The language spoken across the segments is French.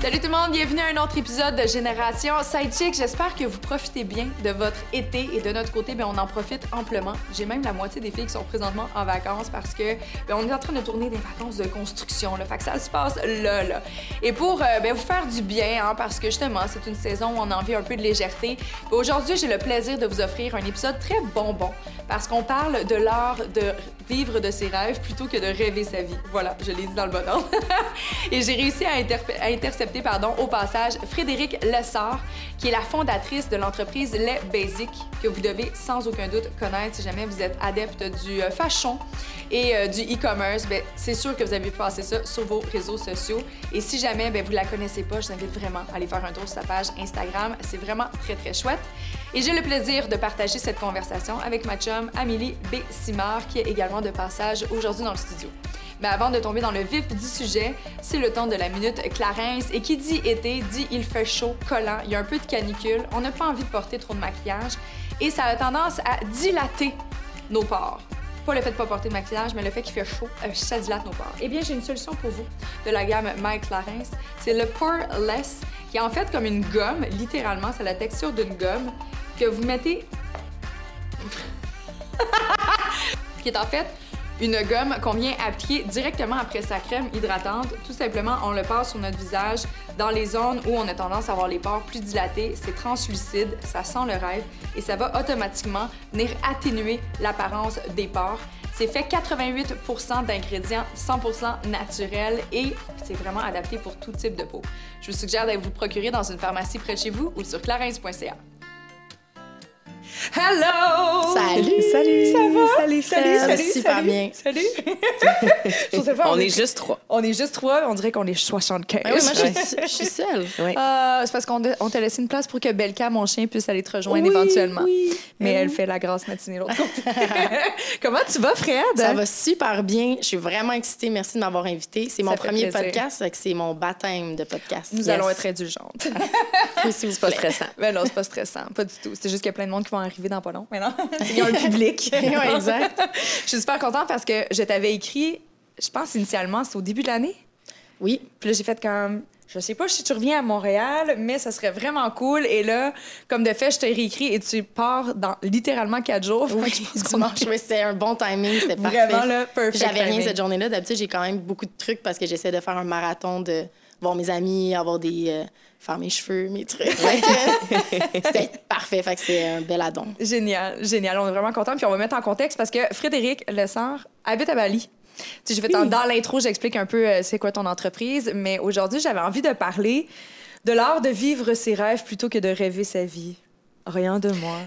Salut tout le monde, bienvenue à un autre épisode de Génération Sidechick. J'espère que vous profitez bien de votre été et de notre côté, ben, on en profite amplement. J'ai même la moitié des filles qui sont présentement en vacances parce que ben, on est en train de tourner des vacances de construction. Là, fait que ça se passe là, là. Et pour euh, ben, vous faire du bien, hein, parce que justement, c'est une saison où on a envie un peu de légèreté, ben, aujourd'hui, j'ai le plaisir de vous offrir un épisode très bonbon parce qu'on parle de l'art de vivre de ses rêves plutôt que de rêver sa vie. Voilà, je l'ai dit dans le bon ordre. et j'ai réussi à intercepter pardon, au passage Frédéric Lessard, qui est la fondatrice de l'entreprise Les Basic, que vous devez sans aucun doute connaître si jamais vous êtes adepte du euh, fashion et euh, du e-commerce. Ben, c'est sûr que vous avez passé ça sur vos réseaux sociaux. Et si jamais ben, vous la connaissez pas, je vous invite vraiment à aller faire un tour sur sa page Instagram. C'est vraiment très, très chouette. Et j'ai le plaisir de partager cette conversation avec ma chum Amélie B. Simard, qui est également de passage aujourd'hui dans le studio. Mais avant de tomber dans le vif du sujet, c'est le temps de la minute Clarence. Et qui dit été, dit il fait chaud, collant, il y a un peu de canicule, on n'a pas envie de porter trop de maquillage et ça a tendance à dilater nos pores. Pas le fait de pas porter de maquillage, mais le fait qu'il fait chaud, euh, ça dilate nos pores. Eh bien, j'ai une solution pour vous de la gamme My Clarence. C'est le Poreless, qui est en fait comme une gomme, littéralement, c'est la texture d'une gomme que vous mettez... qui est en fait une gomme qu'on vient appliquer directement après sa crème hydratante. Tout simplement, on le passe sur notre visage dans les zones où on a tendance à avoir les pores plus dilatés. C'est translucide, ça sent le rêve et ça va automatiquement venir atténuer l'apparence des pores. C'est fait 88% d'ingrédients 100% naturels et c'est vraiment adapté pour tout type de peau. Je vous suggère d'aller vous procurer dans une pharmacie près de chez vous ou sur clarins.ca. Hello! Salut! Salut! Ça va? Salut, Salut, salut, Super salut. bien. Salut! Je sais pas, On est juste trois. On est juste trois, on dirait qu'on est 75. Ah oui, moi, je suis, je suis seule. Ouais. Ah, c'est parce qu'on on t'a laissé une place pour que Belka, mon chien, puisse aller te rejoindre Oui, éventuellement. oui. Mais Euh, elle fait la grasse matinée l'autre côté. Comment tu vas, Fred? Ça va super bien. Je suis vraiment excitée. Merci de m'avoir invitée. C'est mon premier plaisir. podcast, c'est mon baptême de podcast. Nous Yes. allons être indulgentes. Oui, s'il vous C'est pas stressant. Mais non, c'est pas stressant, pas du tout. C'est juste qu'il y a plein de monde qui vont arriver dans pas long. Mais non, il y a un public. Exact. Je suis super contente parce que je t'avais écrit, je pense initialement, c'est au début de l'année. Oui. Puis là, j'ai fait comme, je sais pas si tu reviens à Montréal, mais ça serait vraiment cool. Et là, comme de fait, je t'ai réécrit et tu pars dans littéralement quatre jours. Oui, je pense qu'on c'était un bon timing. C'était parfait. Vraiment, là, perfect J'avais rien cette journée-là. D'habitude, j'ai quand même beaucoup de trucs parce que j'essaie de faire un marathon de voir mes amis, avoir des. euh, faire mes cheveux, mes trucs. C'était parfait. Fait que c'est un bel addon. Génial, génial. On est vraiment contents. Puis on va mettre en contexte parce que Frédéric Lessard habite à Bali. Tu sais, dans, dans l'intro, j'explique un peu euh, c'est quoi ton entreprise, mais aujourd'hui, j'avais envie de parler de l'art de vivre ses rêves plutôt que de rêver sa vie. Rien de moi.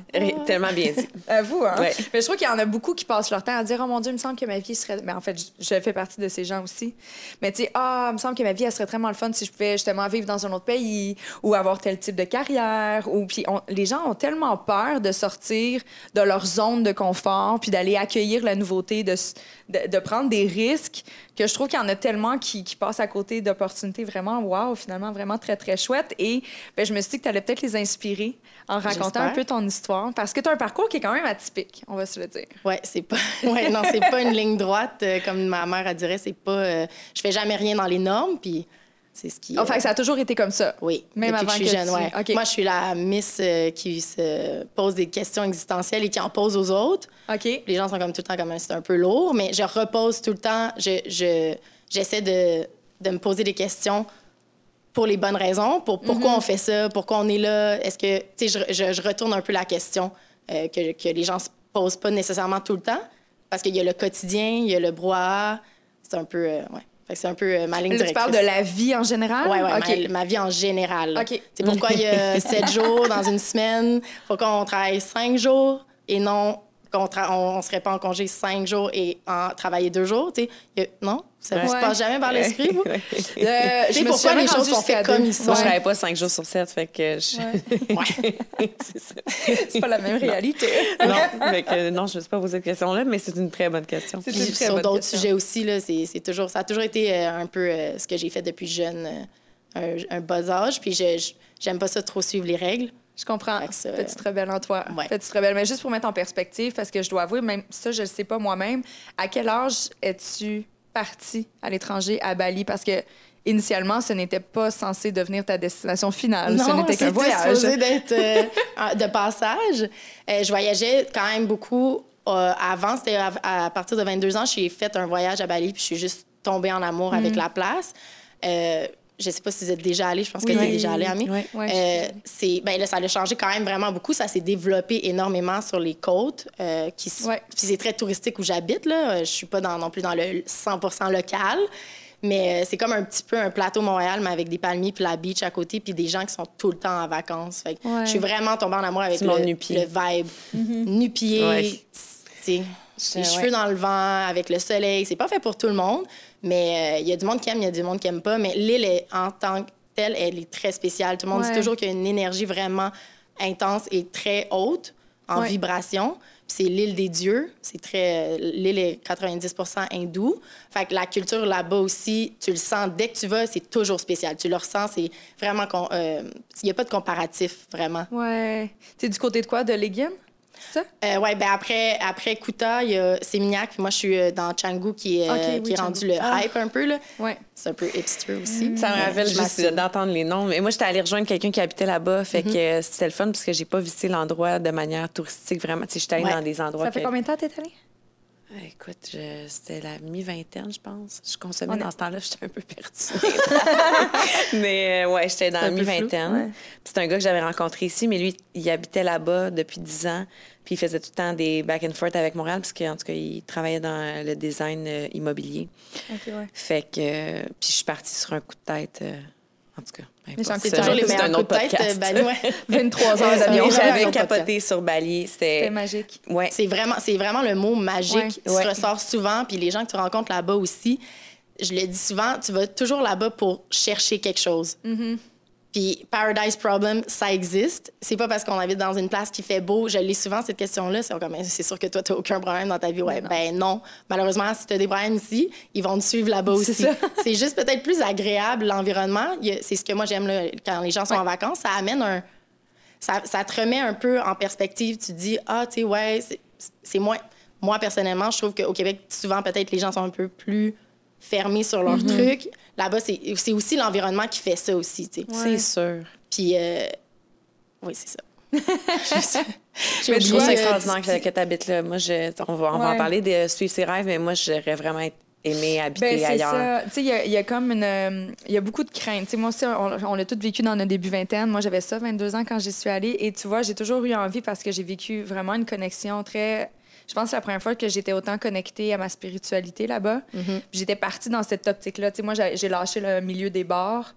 Tellement bien dit. À vous, hein? Ouais. Mais je trouve qu'il y en a beaucoup qui passent leur temps à dire Oh mon Dieu, il me semble que ma vie serait. Mais en fait, je, fais partie de ces gens aussi. Mais tu sais, ah, il me semble que ma vie, elle serait vraiment le fun si je pouvais justement vivre dans un autre pays ou avoir tel type de carrière. Ou puis on- les gens ont tellement peur de sortir de leur zone de confort puis d'aller accueillir la nouveauté, de, de prendre des risques que je trouve qu'il y en a tellement qui, qui passent à côté d'opportunités vraiment, wow, finalement, vraiment très, très chouettes. Et ben, je me suis dit que tu allais peut-être les inspirer en racontant un peu ton histoire parce que tu as un parcours qui est quand même atypique, on va se le dire. Ouais, c'est pas. Ouais, non, c'est pas une ligne droite euh, comme ma mère elle dirait. C'est pas. euh, je fais jamais rien dans les normes, puis c'est ce qui. Enfin, euh, ça a toujours été comme ça. Oui, Même avant que je suis que jeune, tu- ouais. OK. Moi, je suis la miss euh, qui se pose des questions existentielles et qui en pose aux autres. OK. Les gens sont comme tout le temps comme c'est un peu lourd, mais je repose tout le temps. Je, je- j'essaie de, de me poser des questions pour les bonnes raisons, pour pourquoi on fait ça, pourquoi on est là. Est-ce que, tu sais, je, je- je retourne un peu la question euh, que, que les gens se posent pas nécessairement tout le temps, parce qu'il y a le quotidien, il y a le brouhaha. C'est un peu, euh, ouais. C'est un peu euh, ma ligne Là, tu directrice. parles de la vie en général? Ouais, ouais, OK. ma, ma vie en général. OK. C'est pourquoi il y a sept jours dans une semaine. faut qu'on travaille cinq jours et non qu'on on, on serait pas en congé cinq jours et en travailler deux jours. tu sais. Il y a- non? Ça vous Ouais. passe jamais par l'esprit, vous? Ouais. Euh, Tu sais, je me suis pourquoi les choses sont jusqu'à faites comme ils sont? Moi, je travaille pas 5 jours sur 7, fait que je... Ouais. c'est ça. C'est pas la même réalité. non, fait que, non, je ne me suis pas posé cette question-là, mais c'est une très bonne question. C'est une très sur d'autres sujets aussi, là, c'est, c'est toujours, ça a toujours été euh, un peu euh, ce que j'ai fait depuis jeune, euh, un, un bas âge. Puis je, je- j'aime pas ça trop suivre les règles. Je comprends. Ça, Petite rebelle en toi. Ouais. Petite rebelle. Mais juste pour mettre en perspective, parce que je dois avouer, même ça, je ne sais pas moi-même, à quel âge es-tu partie à l'étranger, à Bali? Parce que initialement, ce n'était pas censé devenir ta destination finale. ce n'était qu'un voyage. supposé d'être euh, de passage. Euh, je voyageais quand même beaucoup. euh, avant, c'était à, à partir de 22 ans, j'ai fait un voyage à Bali, puis je suis juste tombée en amour Mm. avec la place. Euh, je sais pas si vous êtes déjà allé, je pense Oui. que tu es déjà allé, Ami. Oui. Ouais. Euh, c'est ben là ça a changé quand même vraiment beaucoup ça s'est développé énormément sur les côtes euh, qui c'est très touristique où j'habite là je suis pas dans, non plus dans le 100% local mais euh, c'est comme un petit peu un plateau Montréal mais avec des palmiers puis la beach à côté puis des gens qui sont tout le temps en vacances fait que Ouais. je suis vraiment tombée en amour avec le, nu-pied. vibe nu-pied Ouais. tu sais, les Ouais. cheveux dans le vent, avec le soleil. C'est pas fait pour tout le monde, mais euh, il y a du monde qui aime, il y a du monde qui aime pas. Mais l'île, en tant que telle, elle est très spéciale. Tout le monde Ouais. dit toujours qu'il y a une énergie vraiment intense et très haute en Ouais. vibration. C'est l'île des dieux. C'est très... euh, L'île est 90% hindoue. Fait que la culture là-bas aussi, tu le sens dès que tu vas, c'est toujours spécial. Tu le ressens, c'est vraiment... euh, Il n'y a pas de comparatif, vraiment. Ouais. T'es du côté de quoi? De Leguin? C'est ça? Euh, ouais, ben après, après Kuta, il y a Sémignac, puis moi, je suis euh, dans Changu, qui euh, oui, qui est rendu le Ah. hype un peu. là. Ouais. C'est un peu hipster aussi. Ça me rappelle je juste d'entendre les noms. Mais moi, j'étais allée rejoindre quelqu'un qui habitait là-bas. Fait que euh, c'était le fun parce que j'ai pas visité l'endroit de manière touristique vraiment. Tu sais, j'étais allée Ouais. dans des endroits. Ça fait que- combien de temps t'es allée? Ah, Écoute, je- c'était la mi-vingtaine, je pense. Je consommais On est- dans ce temps-là, j'étais un peu perdue. mais euh, ouais, j'étais dans la mi-vingtaine. ouais. C'est un gars que j'avais rencontré ici, mais lui, il habitait là-bas depuis 10 ans. Puis il faisait tout le temps des back and forth avec Montréal, parce qu'en tout cas, il travaillait dans le design euh, immobilier. OK, ouais. Fait que. euh, puis je suis partie sur un coup de tête. En tout cas, C'est toujours les meilleurs un coups autre de tête. ben, ouais. 23 heures d'avion. va. J'avais un capoté sur Bali. C'était magique. Ouais. C'est vraiment, c'est vraiment le mot magique Ouais. qui Ouais. se ressort souvent. Puis les gens que tu rencontres là-bas aussi, je le dis souvent, tu vas toujours là-bas pour chercher quelque chose. Mm-hmm. Puis Paradise Problem, ça existe. C'est pas parce qu'on habite dans une place qui fait beau. Je lis souvent cette question-là. C'est comme, c'est sûr que toi, tu aucun problème dans ta vie. Ouais, non. ben non. Malheureusement, si tu as des problèmes ici, ils vont te suivre là-bas aussi. C'est juste peut-être plus agréable, l'environnement. C'est ce que moi, j'aime quand les gens sont Ouais. en vacances. Ça amène un. Ça, ça te remet un peu en perspective. Tu te dis, ah, tu sais, ouais, c'est- moins. Moi, personnellement, je trouve qu'au Québec, souvent, peut-être, les gens sont un peu plus fermés sur leurs Mm-hmm. trucs. Là-bas, c'est c'est aussi l'environnement qui fait ça aussi, tu sais. C'est sûr. Puis, euh, oui, c'est ça. Je tu trouve ça euh, extraordinaire que, que tu habites là. Moi, je, on va, on va Ouais. en parler de suivre ses rêves, mais moi, j'aurais vraiment aimé habiter Ben, c'est ailleurs. ça. Tu sais, il y a- il y, a comme une. euh, Il y a beaucoup de craintes. Tu sais, moi aussi, on, on l'a tous vécu dans notre début vingtaine. Moi, j'avais ça, 22 ans, quand j'y suis allée. Et tu vois, j'ai toujours eu envie parce que j'ai vécu vraiment une connexion très. Je pense que c'est la première fois que j'étais autant connectée à ma spiritualité là-bas. Mm-hmm. J'étais partie dans cette optique-là. Tu sais, moi, j'ai lâché le milieu des bars.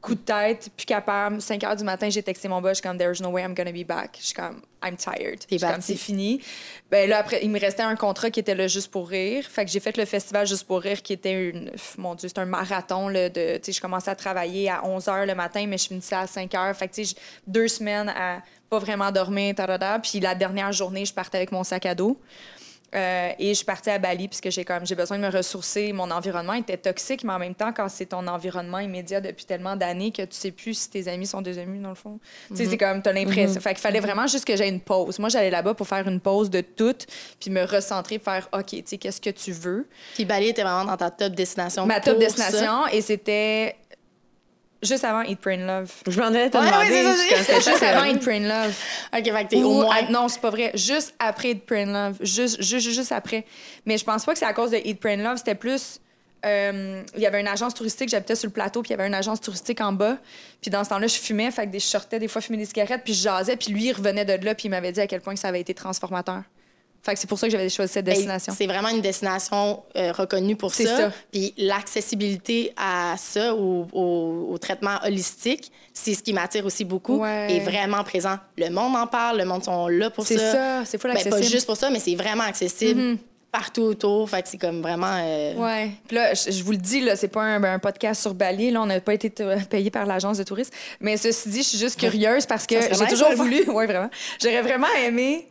Coup de tête, plus capable. 5 heures du matin, j'ai texté mon boss. Je suis comme, There's no way I'm gonna be back. Je suis comme, I'm tired. Comme, c'est fini. Ben là, après, il me restait un contrat qui était là juste pour rire. Fait que j'ai fait le festival juste pour rire, qui était une. Mon Dieu, c'est un marathon. Là, de, tu sais, je commençais à travailler à 11 h le matin, mais je finissais à 5 h. Fait que, tu sais, deux semaines à pas vraiment dormir, tarada. Puis la dernière journée, je partais avec mon sac à dos. Euh, et je suis partie à Bali puisque j'ai comme j'ai besoin de me ressourcer. Mon environnement était toxique, mais en même temps, quand c'est ton environnement immédiat depuis tellement d'années que tu sais plus si tes amis sont des amis, dans le fond. Tu sais, c'est comme, t'as l'impression. Fait qu'il fallait vraiment juste que j'aie une pause. Moi, j'allais là-bas pour faire une pause de tout, puis me recentrer, faire, OK, tu sais, qu'est-ce que tu veux? Puis Bali était vraiment dans ta top destination. Ma top destination, et c'était juste avant Eat, Pray Love. Je m'en allais te Ouais, demander. C'était juste avant Eat, Pray Love. OK, fait que t'es au moins... non, c'est pas vrai. Juste après Eat, Pray Love. Juste, juste, juste après. Mais je pense pas que c'est à cause de Eat, Pray Love. C'était plus... euh, il y avait une agence touristique, j'habitais sur le plateau, puis il y avait une agence touristique en bas. Puis dans ce temps-là, je fumais, fait que des- je sortais des fois fumer des cigarettes, puis je jasais, puis lui, il revenait de là, puis il m'avait dit à quel point que ça avait été transformateur. Fait que c'est pour ça que j'avais choisi cette Ben, destination. C'est vraiment une destination euh, reconnue pour C'est ça. ça. Puis l'accessibilité à ça, au, au- au traitement holistique, c'est ce qui m'attire aussi beaucoup. Ouais. Et vraiment présent. Le monde en parle, le monde sont là pour ça. C'est ça, c'est Ben, pas accessible. juste pour ça, mais c'est vraiment accessible. partout autour. Fait que c'est comme vraiment. euh, Ouais. Puis là, je, je vous le dis, là, c'est pas un, un podcast sur Bali. Là, on n'a pas été payé par l'agence de tourisme. Mais ceci dit, je suis juste curieuse parce que j'ai toujours voulu. Ouais, vraiment. J'aurais vraiment aimé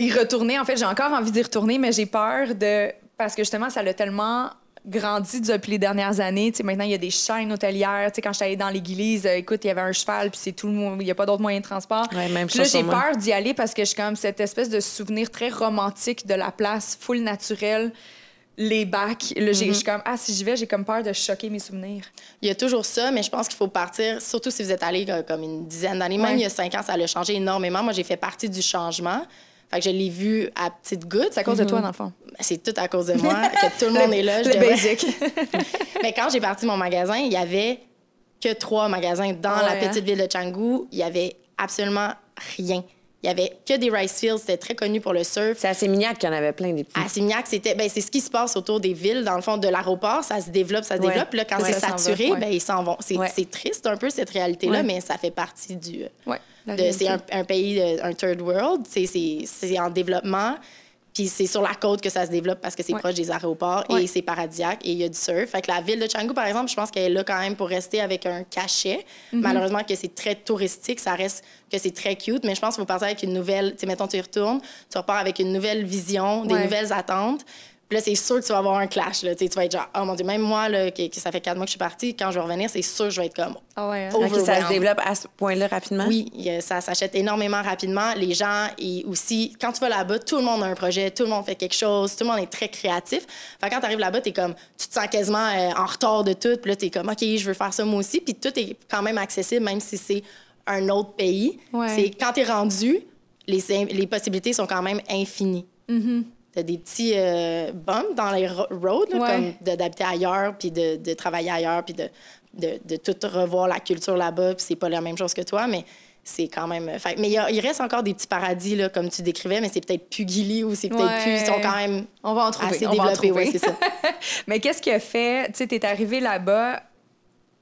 y retourner. En fait, j'ai encore envie d'y retourner, mais j'ai peur de. Parce que justement, ça l'a tellement grandi depuis les dernières années. Tu sais, maintenant, il y a des chaînes hôtelières. Tu sais, quand j'étais allée dans l'église, euh, écoute, il y avait un cheval, puis c'est tout le monde. Il n'y a pas d'autres moyens de transport. Ouais, même Puis là, j'ai peur d'y aller parce que je suis comme cette espèce de souvenir très romantique de la place, full naturel, les bacs. Là, je suis comme, ah, si j'y vais, j'ai comme peur de choquer mes souvenirs. Il y a toujours ça, mais je pense qu'il faut partir, surtout si vous êtes allé euh, comme une dizaine d'années. Ouais. Même il y a cinq ans, ça a changé énormément. Moi, j'ai fait partie du changement. Fait que je l'ai vu à petite goutte. C'est à cause de toi, dans le fond. C'est tout à cause de moi, que tout le monde est là. je Le devrais- basic. Mais quand j'ai parti mon magasin, il y avait que trois magasins dans Ouais, la hein? petite ville de Canggu. Il y avait absolument rien. Il y avait que des rice fields. C'était très connu pour le surf. C'est à Sémignac qu'il y en avait plein des petits. À c'était ben, c'est ce qui se passe autour des villes. Dans le fond, de l'aéroport, ça se développe, ça se Ouais. développe. Puis Là, quand Ouais, c'est saturé, va, ouais. ben, ils s'en vont. C'est triste un peu, cette réalité-là, Ouais. mais ça fait partie du... euh, c'est un, un pays, de- un third world. C'est- en développement. Puis c'est sur la côte que ça se développe parce que c'est Ouais. proche des aéroports Ouais. et c'est paradisiaque et il y a du surf. Fait que la ville de Canggu, par exemple, je pense qu'elle est là quand même pour rester avec un cachet. Mhm. Malheureusement que c'est très touristique, ça reste que c'est très cute, mais je pense qu'il faut partir avec une nouvelle... Tu sais, mettons, tu y retournes, tu repars avec une nouvelle vision, des Ouais. nouvelles attentes. Puis là, c'est sûr que tu vas avoir un clash. Là. Tu vas être genre, oh mon Dieu, même moi, là, que, que ça fait quatre mois que je suis partie, quand je vais revenir, c'est sûr que je vais être comme, Ah ouais, hein? Ok, ça se développe à ce point-là rapidement? oui, ça s'achète énormément rapidement. Les gens, et aussi, quand tu vas là-bas, tout le monde a un projet, tout le monde fait quelque chose, tout le monde est très créatif. Fait que quand tu arrives là-bas, tu comme, tu te sens quasiment euh, en retard de tout. Puis là, tu es comme, OK, je veux faire ça moi aussi. Puis tout est quand même accessible, même si c'est un autre pays. Ouais. C'est quand tu es rendu, les, les possibilités sont quand même infinies. T'as des petits euh, bumps dans les ro- roads, là, Ouais. comme d'habiter ailleurs, puis de, de travailler ailleurs, puis de, de, de tout revoir la culture là-bas, puis c'est pas la même chose que toi, mais c'est quand même... euh, Fait, mais il, reste encore des petits paradis, là, comme tu décrivais, mais c'est peut-être plus Gilly ou c'est peut-être Ouais. plus... Ils sont quand même On va en trouver. assez on développés, ouais, c'est ça. Mais qu'est-ce qui a fait? Tu sais, t'es arrivé là-bas,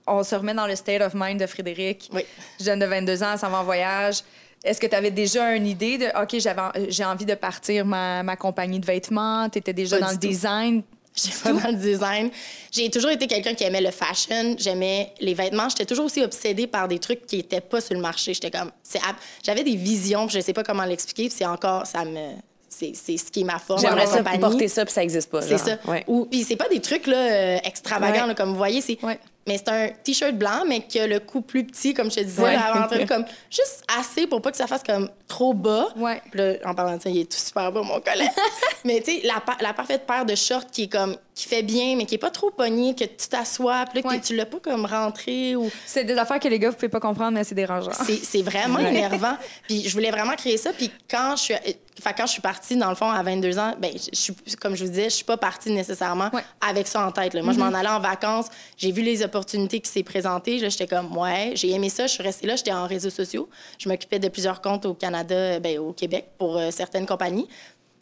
on se remet dans le state of mind de Frédéric. Oui. Jeune de 22 ans, s'en va en voyage. Est-ce que tu avais déjà une idée de, OK, j'avais, j'ai envie de partir ma, ma compagnie de vêtements? Tu étais déjà Pas dans le tout. design? J'ai pas dans le design. J'ai toujours été quelqu'un qui aimait le fashion, j'aimais les vêtements. J'étais toujours aussi obsédée par des trucs qui étaient pas sur le marché. J'étais comme, c'est j'avais des visions, je sais pas comment l'expliquer. C'est encore, ça me, c'est, c'est ce qui est ma force. J'aimerais ça compagnie. porter ça, puis ça n'existe pas. C'est ça. Ouais. Ou puis c'est pas des trucs là euh, extravagants Ouais. là, comme vous voyez, c'est Ouais. Mais c'est un t-shirt blanc mais qui a le cou plus petit comme je te disais Ouais. là, avant comme juste assez pour pas que ça fasse comme trop bas. Ouais. Puis là, en parlant de ça, il est tout super beau mon collègue. mais tu sais la, la parfaite paire de shorts qui est comme qui fait bien mais qui est pas trop pognée que tu t'assois puis là, que tu l'as pas comme rentré ou C'est des affaires que les gars, vous pouvez pas comprendre, mais c'est dérangeant. c'est, vraiment Ouais. énervant. Puis je voulais vraiment créer ça. Puis quand je suis, fait, quand je suis partie, dans le fond, à 22 ans, ben, je, suis, comme je vous disais, je suis pas partie nécessairement Ouais. avec ça en tête. là. Moi, je m'en allais en vacances. J'ai vu les opportunités qui s'est présentées. Là, j'étais comme, ouais, j'ai aimé ça. Je suis restée là. J'étais en réseaux sociaux. Je m'occupais de plusieurs comptes au Canada, ben, au Québec, pour euh, certaines compagnies.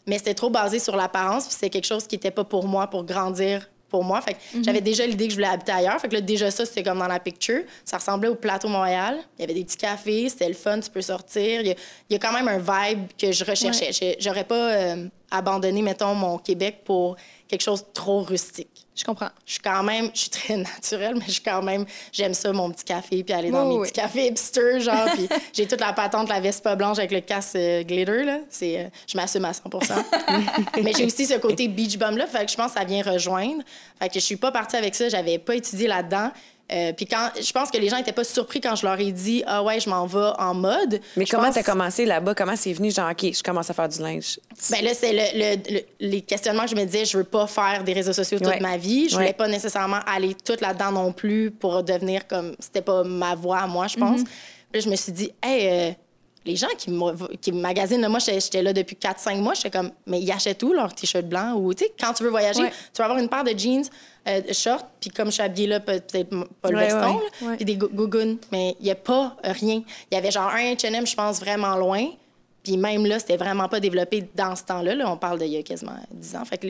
Mais c'était trop basé sur l'apparence. Puis c'était quelque chose qui était pas pour moi, pour grandir pour moi. Fait que j'avais déjà l'idée que je voulais habiter ailleurs. Fait que là, déjà ça, c'était comme dans la picture. Ça ressemblait au plateau Montréal. Il y avait des petits cafés, c'était le fun, tu peux sortir. Il y a, il y a quand même un vibe que je recherchais. J'ai- J'aurais pas euh, abandonné, mettons, mon Québec pour quelque chose de trop rustique. Je comprends. Je suis quand même, je suis très naturelle, mais je suis quand même, j'aime ça, mon petit café, puis aller dans Oui, mes oui. petits cafés hipster, genre, puis j'ai toute la patente, la veste pas blanche avec le casse euh, glitter, là. C'est, euh, je m'assume à 100% Mais j'ai aussi ce côté beach bum, là, fait que je pense que ça vient rejoindre. Fait que je suis pas partie avec ça, j'avais pas étudié là-dedans. Euh, puis quand, je pense que les gens étaient pas surpris quand je leur ai dit, ah ouais, je m'en vais en mode. Mais Je comment pense- t'as commencé là-bas? Comment c'est venu? Genre, OK, je commence à faire du linge? Ben là, c'est le, le- le- les questionnements que je me disais, je veux pas faire des réseaux sociaux toute Ouais. ma vie. Je voulais Ouais. pas nécessairement aller toute là-dedans non plus pour devenir comme. C'était pas ma voie à moi, je pense. Puis là, je me suis dit, hey, euh, les gens qui me, qui me magasinent, moi, j'étais là depuis 4-5 mois, j'étais comme, mais ils achètent tout leur t-shirt blanc? Ou, tu sais, quand tu veux voyager, Ouais. tu vas avoir une paire de jeans, euh, de shorts, puis comme je suis habillée là, peut- peut-être pas le Ouais, veston, ouais. puis des gou- gougounes. Mais il y a pas rien. Il y avait genre un H&M, je pense, vraiment loin. Puis même là, c'était vraiment pas développé dans ce temps-là. Là. On parle d'il y a quasiment 10 ans. Fait que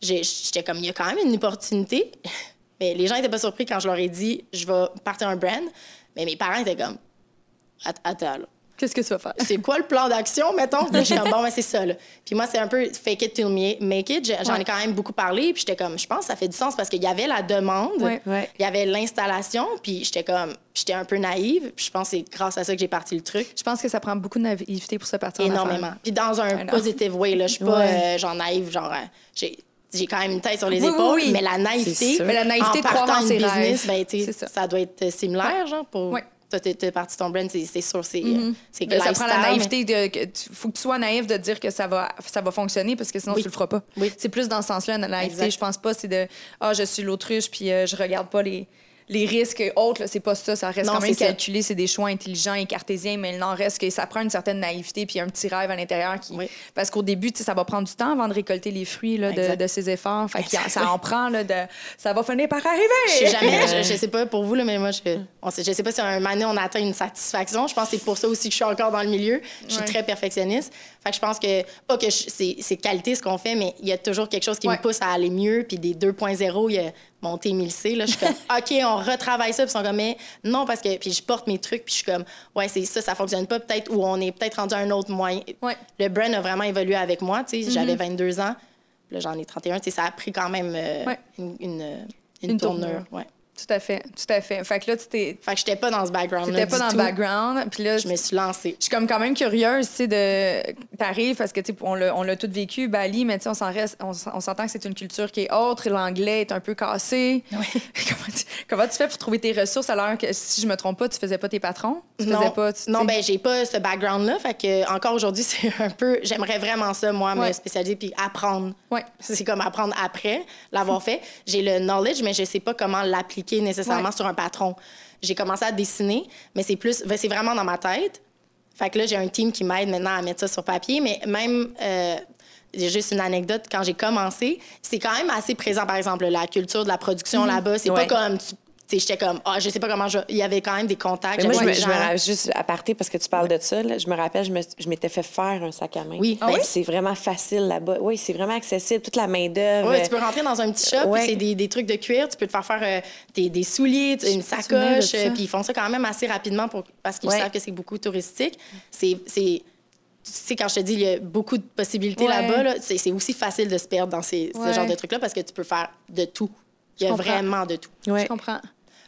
j'étais comme, il y a quand même une opportunité. Mais les gens étaient pas surpris quand je leur ai dit, je vais partir un brand. Mais mes parents étaient comme, Att- attends, là. Qu'est-ce que tu vas faire? c'est quoi le plan d'action, mettons? Je suis comme, bon, ben, c'est ça, là. Puis moi, c'est un peu fake it till make it. J'en Ouais. ai quand même beaucoup parlé, puis j'étais comme, je pense que ça fait du sens parce qu'il y avait la demande, Ouais. Ouais. il y avait l'installation, puis j'étais comme, j'étais un peu naïve, puis je pense que c'est grâce à ça que j'ai parti le truc. Je pense que ça prend beaucoup de naïveté pour se partir en Énormément. Puis dans un know. positive way, là. Je suis pas, euh, genre, naïve, genre, euh, j'ai. J'ai quand même une tête sur les Oui, oui, épaules, oui. mais la naïveté. Mais la naïveté en de partant ses business, ben, ça. ça. doit être euh, similaire, genre, pour... Ouais. Toi, t'es parti ton brand, c'est sûr, c'est c'est Ben, ça prend la lifestyle, mais- naïveté de que faut que tu sois naïf de dire que ça va ça va fonctionner parce que sinon Oui. tu le feras pas. Oui. C'est plus dans ce sens-là la naïveté, Exact. je pense pas c'est de ah je suis l'autruche puis euh, je regarde pas les les risques autres, c'est pas ça. Ça reste Non, quand même calculé, c'est des choix intelligents et cartésiens, mais il n'en reste que ça prend une certaine naïveté puis un petit rêve à l'intérieur. Qui... Oui. Parce qu'au début, ça va prendre du temps avant de récolter les fruits là, de, de ses efforts. Fait ça en prend, là, de... ça va finir par arriver. Je sais jamais, je, je sais pas pour vous, là, mais moi, je, on sait, je sais pas si à un moment donné, on atteint une satisfaction. Je pense que c'est pour ça aussi que je suis encore dans le milieu. Je suis très perfectionniste. Fait que je pense que, pas que c'est c'est qualité ce qu'on fait, mais il y a toujours quelque chose qui Ouais. me pousse à aller mieux. Puis des 2.0, il y a monté 1000C. Là, je suis comme, OK, on retravaille ça. Puis ils sont comme, mais non, parce que, puis je porte mes trucs, puis je suis comme, ouais, c'est ça, ça fonctionne pas, peut-être, ou on est peut-être rendu à un autre moyen. Ouais. Le brand a vraiment évolué avec moi. Tu sais, j'avais Mm-hmm. 22 ans. Puis Là, j'en ai 31. Tu sais, ça a pris quand même euh, Ouais. une, une, euh, une Une tournure. tournure. Ouais. Tout à fait, tout à fait. Fait que là, tu t'es... Fait que j'étais pas dans ce background-là. T'étais pas du dans tout. le background. Puis là, Je me suis lancée. Je suis comme quand même curieuse, tu sais, de t'arrives parce que tu sais, on l'a tout vécu Bali, mais tu sais, on s'en reste, on, s'entend que c'est une culture qui est autre, l'anglais est un peu cassé. comment, tu, comment tu fais pour trouver tes ressources alors que si je me trompe pas, tu faisais pas tes patrons, tu non, faisais pas, tu- non ben j'ai pas ce background-là. Fait que encore aujourd'hui, c'est un peu. J'aimerais vraiment ça, moi, Ouais. me spécialiser puis apprendre. Ouais. C'est comme apprendre après l'avoir fait. J'ai le knowledge, mais je sais pas comment l'appliquer nécessairement Ouais. sur un patron. J'ai commencé à dessiner, mais c'est plus. ben, C'est vraiment dans ma tête. Fait que là, j'ai un team qui m'aide maintenant à mettre ça sur papier, mais même. euh, j'ai juste une anecdote. Quand j'ai commencé, c'est quand même assez présent, par exemple, la culture de la production Mhm. là-bas. C'est Ouais. pas comme. tu- J'étais comme, ah, je sais pas comment je. Il y avait quand même des contacts. Mais moi, je me, je rappelle juste à partir parce que tu parles de ça. là, je me rappelle, je me- je m'étais fait faire un sac à main. Oui. Ah Ben, oui? C'est vraiment facile là-bas. Oui, c'est vraiment accessible. Toute la main-d'œuvre. Ouais, tu peux rentrer dans un petit shop, Ouais. c'est des, des trucs de cuir. Tu peux te faire faire euh, des, des souliers, une sacoche, puis ils font ça quand même assez rapidement pour, parce qu'ils Ouais. savent que c'est beaucoup touristique. C'est. c'est- Tu sais, quand je te dis, il y a beaucoup de possibilités Ouais. là-bas, là, c'est c'est aussi facile de se perdre dans ces, Ouais. ce genre de trucs-là parce que tu peux faire de tout. Il y a vraiment de tout. Ouais. Je comprends.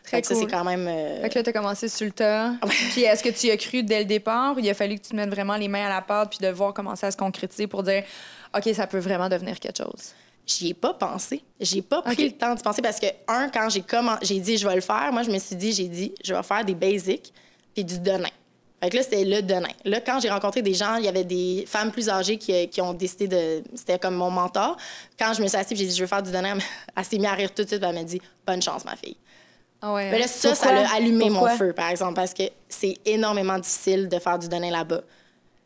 Très que ça, cool. c'est quand même. euh, Fait que là, t'as commencé sur le tas. Puis est-ce que tu y as cru dès le départ ou il a fallu que tu te mettes vraiment les mains à la pâte puis de voir commencer à se concrétiser pour dire OK, ça peut vraiment devenir quelque chose? J'y ai pas pensé. J'ai pas pris le temps de penser parce que, un, quand j'ai commen- j'ai dit je vais le faire, moi, je me suis dit, j'ai dit, je vais faire des basics puis du denain. Fait que là, c'était le denain. Là, quand j'ai rencontré des gens, il y avait des femmes plus âgées qui, qui ont décidé de. C'était comme mon mentor. Quand je me suis assise j'ai dit, je veux faire du denain, elle s'est mise à rire tout de suite. Elle m'a dit, bonne chance, ma fille. Ah ouais. Mais là, ça, ça l'a allumé Pourquoi? mon feu, par exemple, parce que c'est énormément difficile de faire du denain là-bas.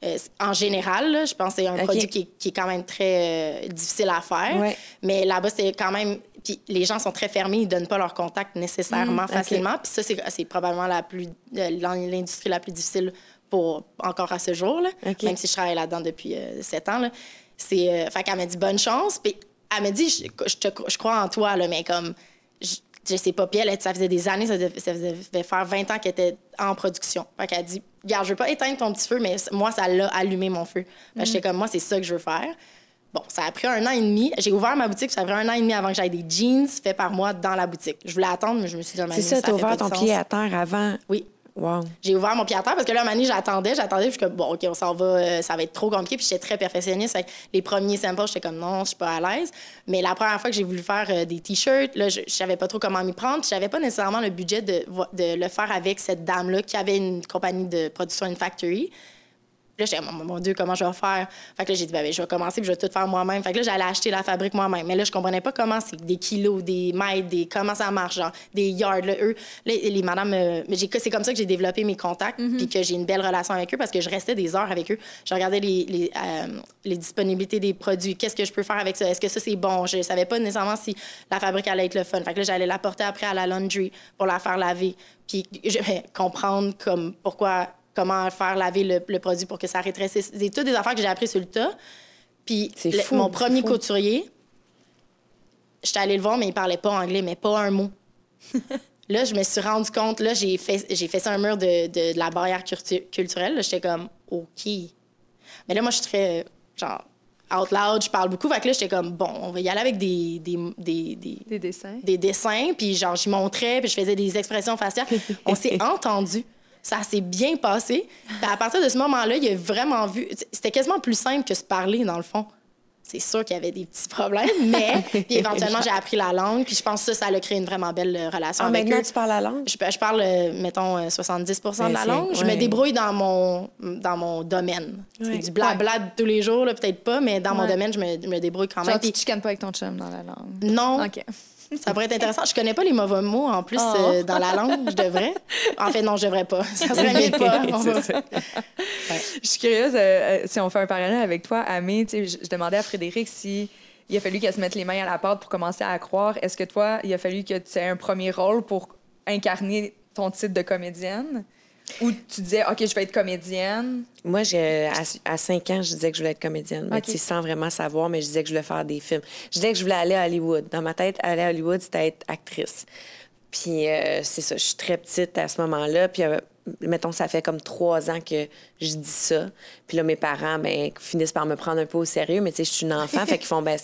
Euh, en général, là, je pense que c'est un produit qui est, qui est quand même très euh, difficile à faire. Ouais. Mais là-bas, c'est quand même. Puis les gens sont très fermés, ils donnent pas leur contact nécessairement OK. facilement. Puis ça, c'est c'est probablement la plus euh, l'in- l'industrie la plus difficile pour encore à ce jour, là. Même si je travaille là-dedans depuis euh, sept ans. Là. C'est, euh, fait qu'elle m'a dit bonne chance. Puis elle m'a dit, je, je, te- je crois en toi, là, mais comme. Je, je sais pas, puis elle, ça faisait des années, ça devait, ça devait faire 20 ans qu'elle était en production. Fait qu'elle a dit, regarde, je veux pas éteindre ton petit feu, mais moi, ça l'a allumé mon feu. Fait que j'étais comme, moi, c'est ça que je veux faire. Bon, ça a pris un an et demi. J'ai ouvert ma boutique, ça a pris un an et demi avant que j'aille des jeans faits par moi dans la boutique. Je voulais attendre, mais je me suis dit, C'est ça, t'as ouvert ton sens. pied à terre avant. Oui. J'ai ouvert mon pied à terre parce que là, à j'attendais, j'attendais, puis je suis comme, bon, OK, on va, euh, ça va être trop compliqué. Puis j'étais très perfectionniste. Fait que les premiers samples, j'étais comme, non, je suis pas à l'aise. Mais la première fois que j'ai voulu faire euh, des T-shirts, là, je, je savais pas trop comment m'y prendre. puis J'avais pas nécessairement le budget de, de le faire avec cette dame-là qui avait une compagnie de production, une factory. Puis là, j'étais comme, mon Dieu, comment je vais faire? Fait que là, j'ai dit, ben, ben, je vais commencer puis je vais tout faire moi-même. Fait que là, j'allais acheter la fabrique moi-même. Mais là, je comprenais pas comment c'est des kilos, des mètres, des, comment ça marche, genre, des yards. Là, eux, là, les madames, euh, c'est comme ça que j'ai développé mes contacts puis que j'ai une belle relation avec eux parce que je restais des heures avec eux. Je regardais les, les, euh, les disponibilités des produits. Qu'est-ce que je peux faire avec ça? Est-ce que ça, c'est bon? Je savais pas nécessairement si la fabrique allait être le fun. Fait que là, j'allais la porter après à la laundry pour la faire laver. Puis je vais comprendre comme pourquoi comment faire laver le, le produit pour que ça rétrécisse. C'est toutes des affaires que j'ai appris sur le tas. Puis C'est le- fou, mon premier fou. couturier, j'étais allée le voir, mais il parlait pas anglais, mais pas un mot. Là, je me suis rendu compte, là, j'ai fait, j'ai fait ça un mur de, de, de la barrière cultu- culturelle. Là, J'étais comme, OK. Mais là, moi, je suis très, genre, out loud, je parle beaucoup. Fait que là, j'étais comme, bon, on va y aller avec des, des, des, des, Des dessins. des dessins, puis genre, j'y montrais, puis je faisais des expressions faciales. On s'est entendu. Ça s'est bien passé. Puis à partir de ce moment-là, il a vraiment vu. C'était quasiment plus simple que se parler, dans le fond. C'est sûr qu'il y avait des petits problèmes, mais puis éventuellement, j'ai appris la langue, puis je pense que ça, ça a créé une vraiment belle euh, relation Ah, avec maintenant, eux. tu parles la langue? Je, je parle, euh, mettons, euh, 70% de la Ben, c'est- langue. Je me débrouille dans mon, dans mon domaine. C'est Ouais. du blabla de tous les jours, peut-être pas, mais dans mon domaine, je me, me débrouille quand même. Genre, tu Puis te chicanes pas avec ton chum dans la langue? non, OK. Ça pourrait être intéressant. Je connais pas les mauvais mots en plus Oh. euh, dans la langue. Je devrais. En fait, non, je devrais pas. Ça serait mieux de pas. Va-. Je suis curieuse, euh, euh, si on fait un parallèle avec toi, Amé, tu sais, je, je demandais à Frédéric si il a fallu qu'elle se mette les mains à la pâte pour commencer à croire. Est-ce que toi, il a fallu que tu aies un premier rôle pour incarner ton titre de comédienne? Ou tu disais, OK, je vais être comédienne? Moi, j'ai, à, à 5 ans, je disais que je voulais être comédienne, mais Ok. tu sais, sans vraiment savoir, mais je disais que je voulais faire des films. Je disais que je voulais aller à Hollywood. Dans ma tête, aller à Hollywood, c'était être actrice. Puis euh, c'est ça, je suis très petite à ce moment-là. Puis, euh, mettons, ça fait comme trois ans que je dis ça. Puis là, mes parents, ben, finissent par me prendre un peu au sérieux, mais tu sais, je suis une enfant, fait qu'ils font, ben,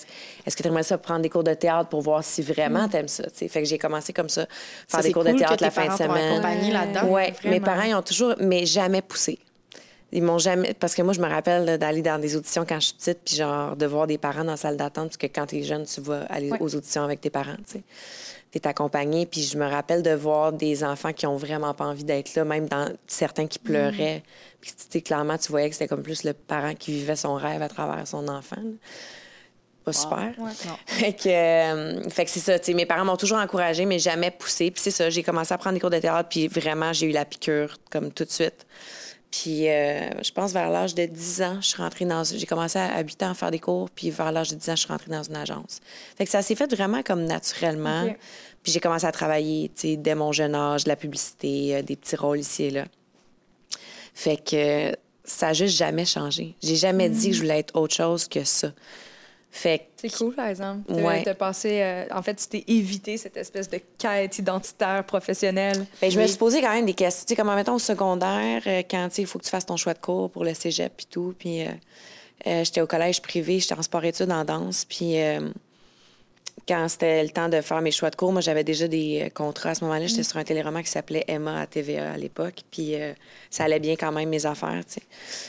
est-ce que tu aimerais ça prendre des cours de théâtre pour voir si vraiment t'aimes ça, tu sais? Fait que j'ai commencé comme ça, faire Ça, des cours cool de théâtre la fin de semaine. là-dedans. Oui, mes parents, ils ont toujours, mais jamais poussé. Ils m'ont jamais. Parce que moi, je me rappelle d'aller dans des auditions quand je suis petite, puis genre de voir des parents dans la salle d'attente, parce que quand t'es jeune, tu vas aller Ouais. aux auditions avec tes parents, tu sais. T'es accompagné, puis je me rappelle de voir des enfants qui ont vraiment pas envie d'être là, même dans certains qui pleuraient. Puis, tu sais, clairement, tu voyais que c'était comme plus le parent qui vivait son rêve à travers son enfant. là. Pas super. Ouais. Fait que, euh, fait que c'est ça, tu mes parents m'ont toujours encouragée, mais jamais poussée. Puis c'est ça, j'ai commencé à prendre des cours de théâtre, puis vraiment, j'ai eu la piqûre, comme tout de suite. Puis euh, je pense vers l'âge de 10 ans, je suis rentrée dans... J'ai commencé à 8 ans à faire des cours, puis vers l'âge de 10 ans, je suis rentrée dans une agence. Fait que ça s'est fait vraiment comme naturellement. Puis j'ai commencé à travailler, tu sais, dès mon jeune âge, de la publicité, euh, des petits rôles ici et là. Fait que ça a juste jamais changé. J'ai jamais dit que je voulais être autre chose que ça. Fait C'est cool, par exemple. T'as Ouais. t'as passé... euh, en fait, tu t'es évité cette espèce de quête identitaire professionnelle. Ben, je me suis posé quand même des questions. Tu sais, comme, mettons, au secondaire, euh, quand, tu sais, il faut que tu fasses ton choix de cours pour le cégep puis tout. Puis, euh, euh, j'étais au collège privé, j'étais en sport-études en danse. Puis, quand c'était le temps de faire mes choix de cours, moi, j'avais déjà des euh, contrats. À ce moment-là, j'étais sur un téléroman qui s'appelait Emma à TVA à l'époque. Puis, euh, ça allait bien quand même, mes affaires, tu sais.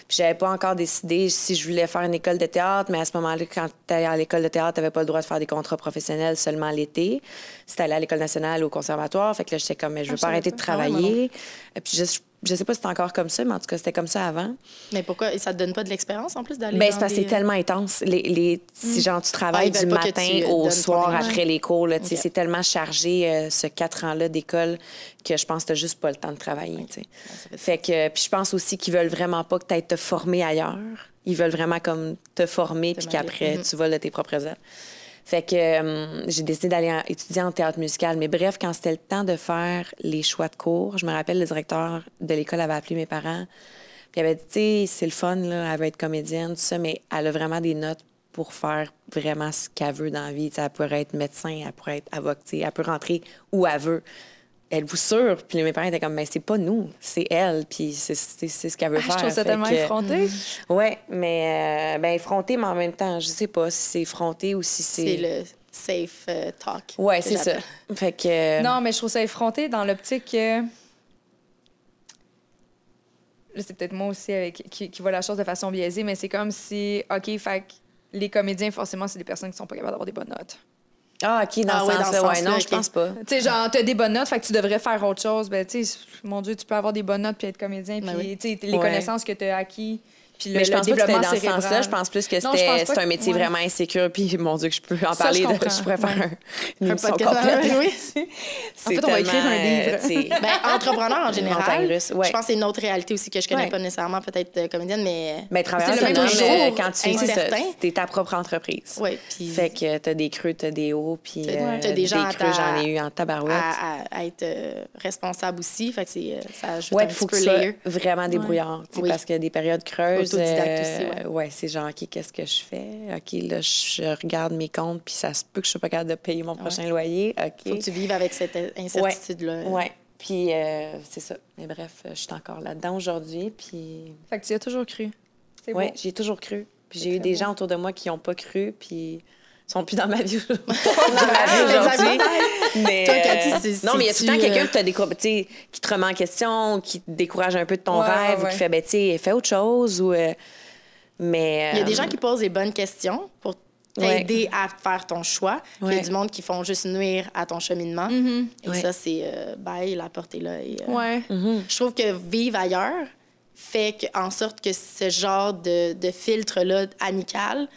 Puis, j'avais pas encore décidé si je voulais faire une école de théâtre, mais à ce moment-là, quand tu à l'école de théâtre, tu n'avais pas le droit de faire des contrats professionnels seulement l'été. C'était aller à l'école nationale ou au conservatoire. Fait que là, j'étais comme, mais je veux Ah, pas arrêter de. Ah ouais, travailler. Et puis, je, je sais pas si c'est encore comme ça, mais en tout cas, c'était comme ça avant. Mais pourquoi? Ça te donne pas de l'expérience en plus d'aller Ben, c'est parce que c'est tellement intense. Les, les, Si, genre, tu Ah, travailles du matin au soir après les cours, là, c'est tellement chargé, euh, ce quatre ans-là d'école, que je pense que t'as juste pas le temps de travailler, fait Fait que, puis je pense aussi qu'ils veulent vraiment pas que tu ailles te former ailleurs. Ils veulent vraiment comme te former, puis qu'après, Mhm. tu voles de tes propres ailes. Fait que euh, j'ai décidé d'aller étudier en théâtre musical. Mais bref, quand c'était le temps de faire les choix de cours, je me rappelle, le directeur de l'école avait appelé mes parents. Puis il avait dit, tu sais, c'est le fun, là, elle veut être comédienne, tout ça, mais elle a vraiment des notes pour faire vraiment ce qu'elle veut dans la vie. Elle pourrait être médecin, elle pourrait être avocate, elle peut rentrer où elle veut. Êtes-vous sûre? Puis mes parents étaient comme, mais c'est pas nous, c'est elle, puis c'est ce qu'elle veut Ah, faire. je trouve ça Fait tellement que- effronté. Oui, mais euh, ben, effronté, mais en même temps, je sais pas si c'est effronté ou si c'est. C'est le safe euh, talk. Ouais, c'est ça. Fait que. euh, Non, mais je trouve ça effronté dans l'optique que. Là, c'est peut-être moi aussi avec, qui, qui voit la chose de façon biaisée, mais c'est comme si, OK, fait les comédiens, forcément, c'est des personnes qui sont pas capables d'avoir des bonnes notes. Ah, OK, dans Ah ce ouais, dans ouais, sens-là, non, je pense pas. Tu sais, genre, t'as des bonnes notes, fait que tu devrais faire autre chose. Ben, tu sais, mon Dieu, tu peux avoir des bonnes notes puis être comédien, Ben puis, oui. tu sais, les Ouais. connaissances que t'as acquis, puis le, mais je le pense pas que c'était dans ce sens-là. Je pense plus que c'était un que- métier ouais. vraiment insécure. Puis, mon Dieu, que je peux en Ça, parler. je de- je pourrais faire Ouais. un, une Un émission podcast, complète. oui. C'est fait, on va écrire un livre. euh, tu Ben, entrepreneur en général. montagne russe, ouais. Je pense que c'est une autre réalité aussi que je connais Ouais. pas nécessairement, peut-être euh, comédienne, mais. Mais C'est autonome, toujours euh, quand tu t'es ta propre entreprise. Oui, puis Fait que t'as des creux, t'as des hauts, puis T'as- euh, des gens creux, ta- j'en ai eu en tabarouette. à, être euh, responsable aussi. Fait que c'est, euh, ça ajoute un petit que peu vraiment débrouillard, tu parce qu'il y a des périodes creuses, autodidacte aussi, euh, ouais. c'est genre, OK, qu'est-ce que je fais? OK, là, je regarde mes comptes, puis ça se peut que je sois pas capable de payer mon prochain loyer. OK. Faut que tu vives avec cette incertitude-là. Ouais. Puis euh, c'est ça. Mais bref, je suis encore là-dedans aujourd'hui, puis... Fait que tu y as toujours cru. Oui, j'ai toujours cru. Puis j'ai eu des gens autour de moi qui n'ont pas cru, puis sont plus dans ma vie, dans ma vie aujourd'hui. mais Toi, Cathy, c'est, non, mais il y a tout le temps quelqu'un euh, qui, qui te remet en question, qui te décourage un peu de ton rêve, ou qui fait, ben, tu sais, fais autre chose. Ou, euh, mais, il y a des gens qui posent des bonnes questions pour t'aider à faire ton choix. Il y a du monde qui font juste nuire à ton cheminement. Mm-hmm. Et ça, c'est euh, la porte est là. Et, ouais. Mm-hmm. Je trouve que vivre ailleurs fait en sorte que ce genre de, de filtre-là amical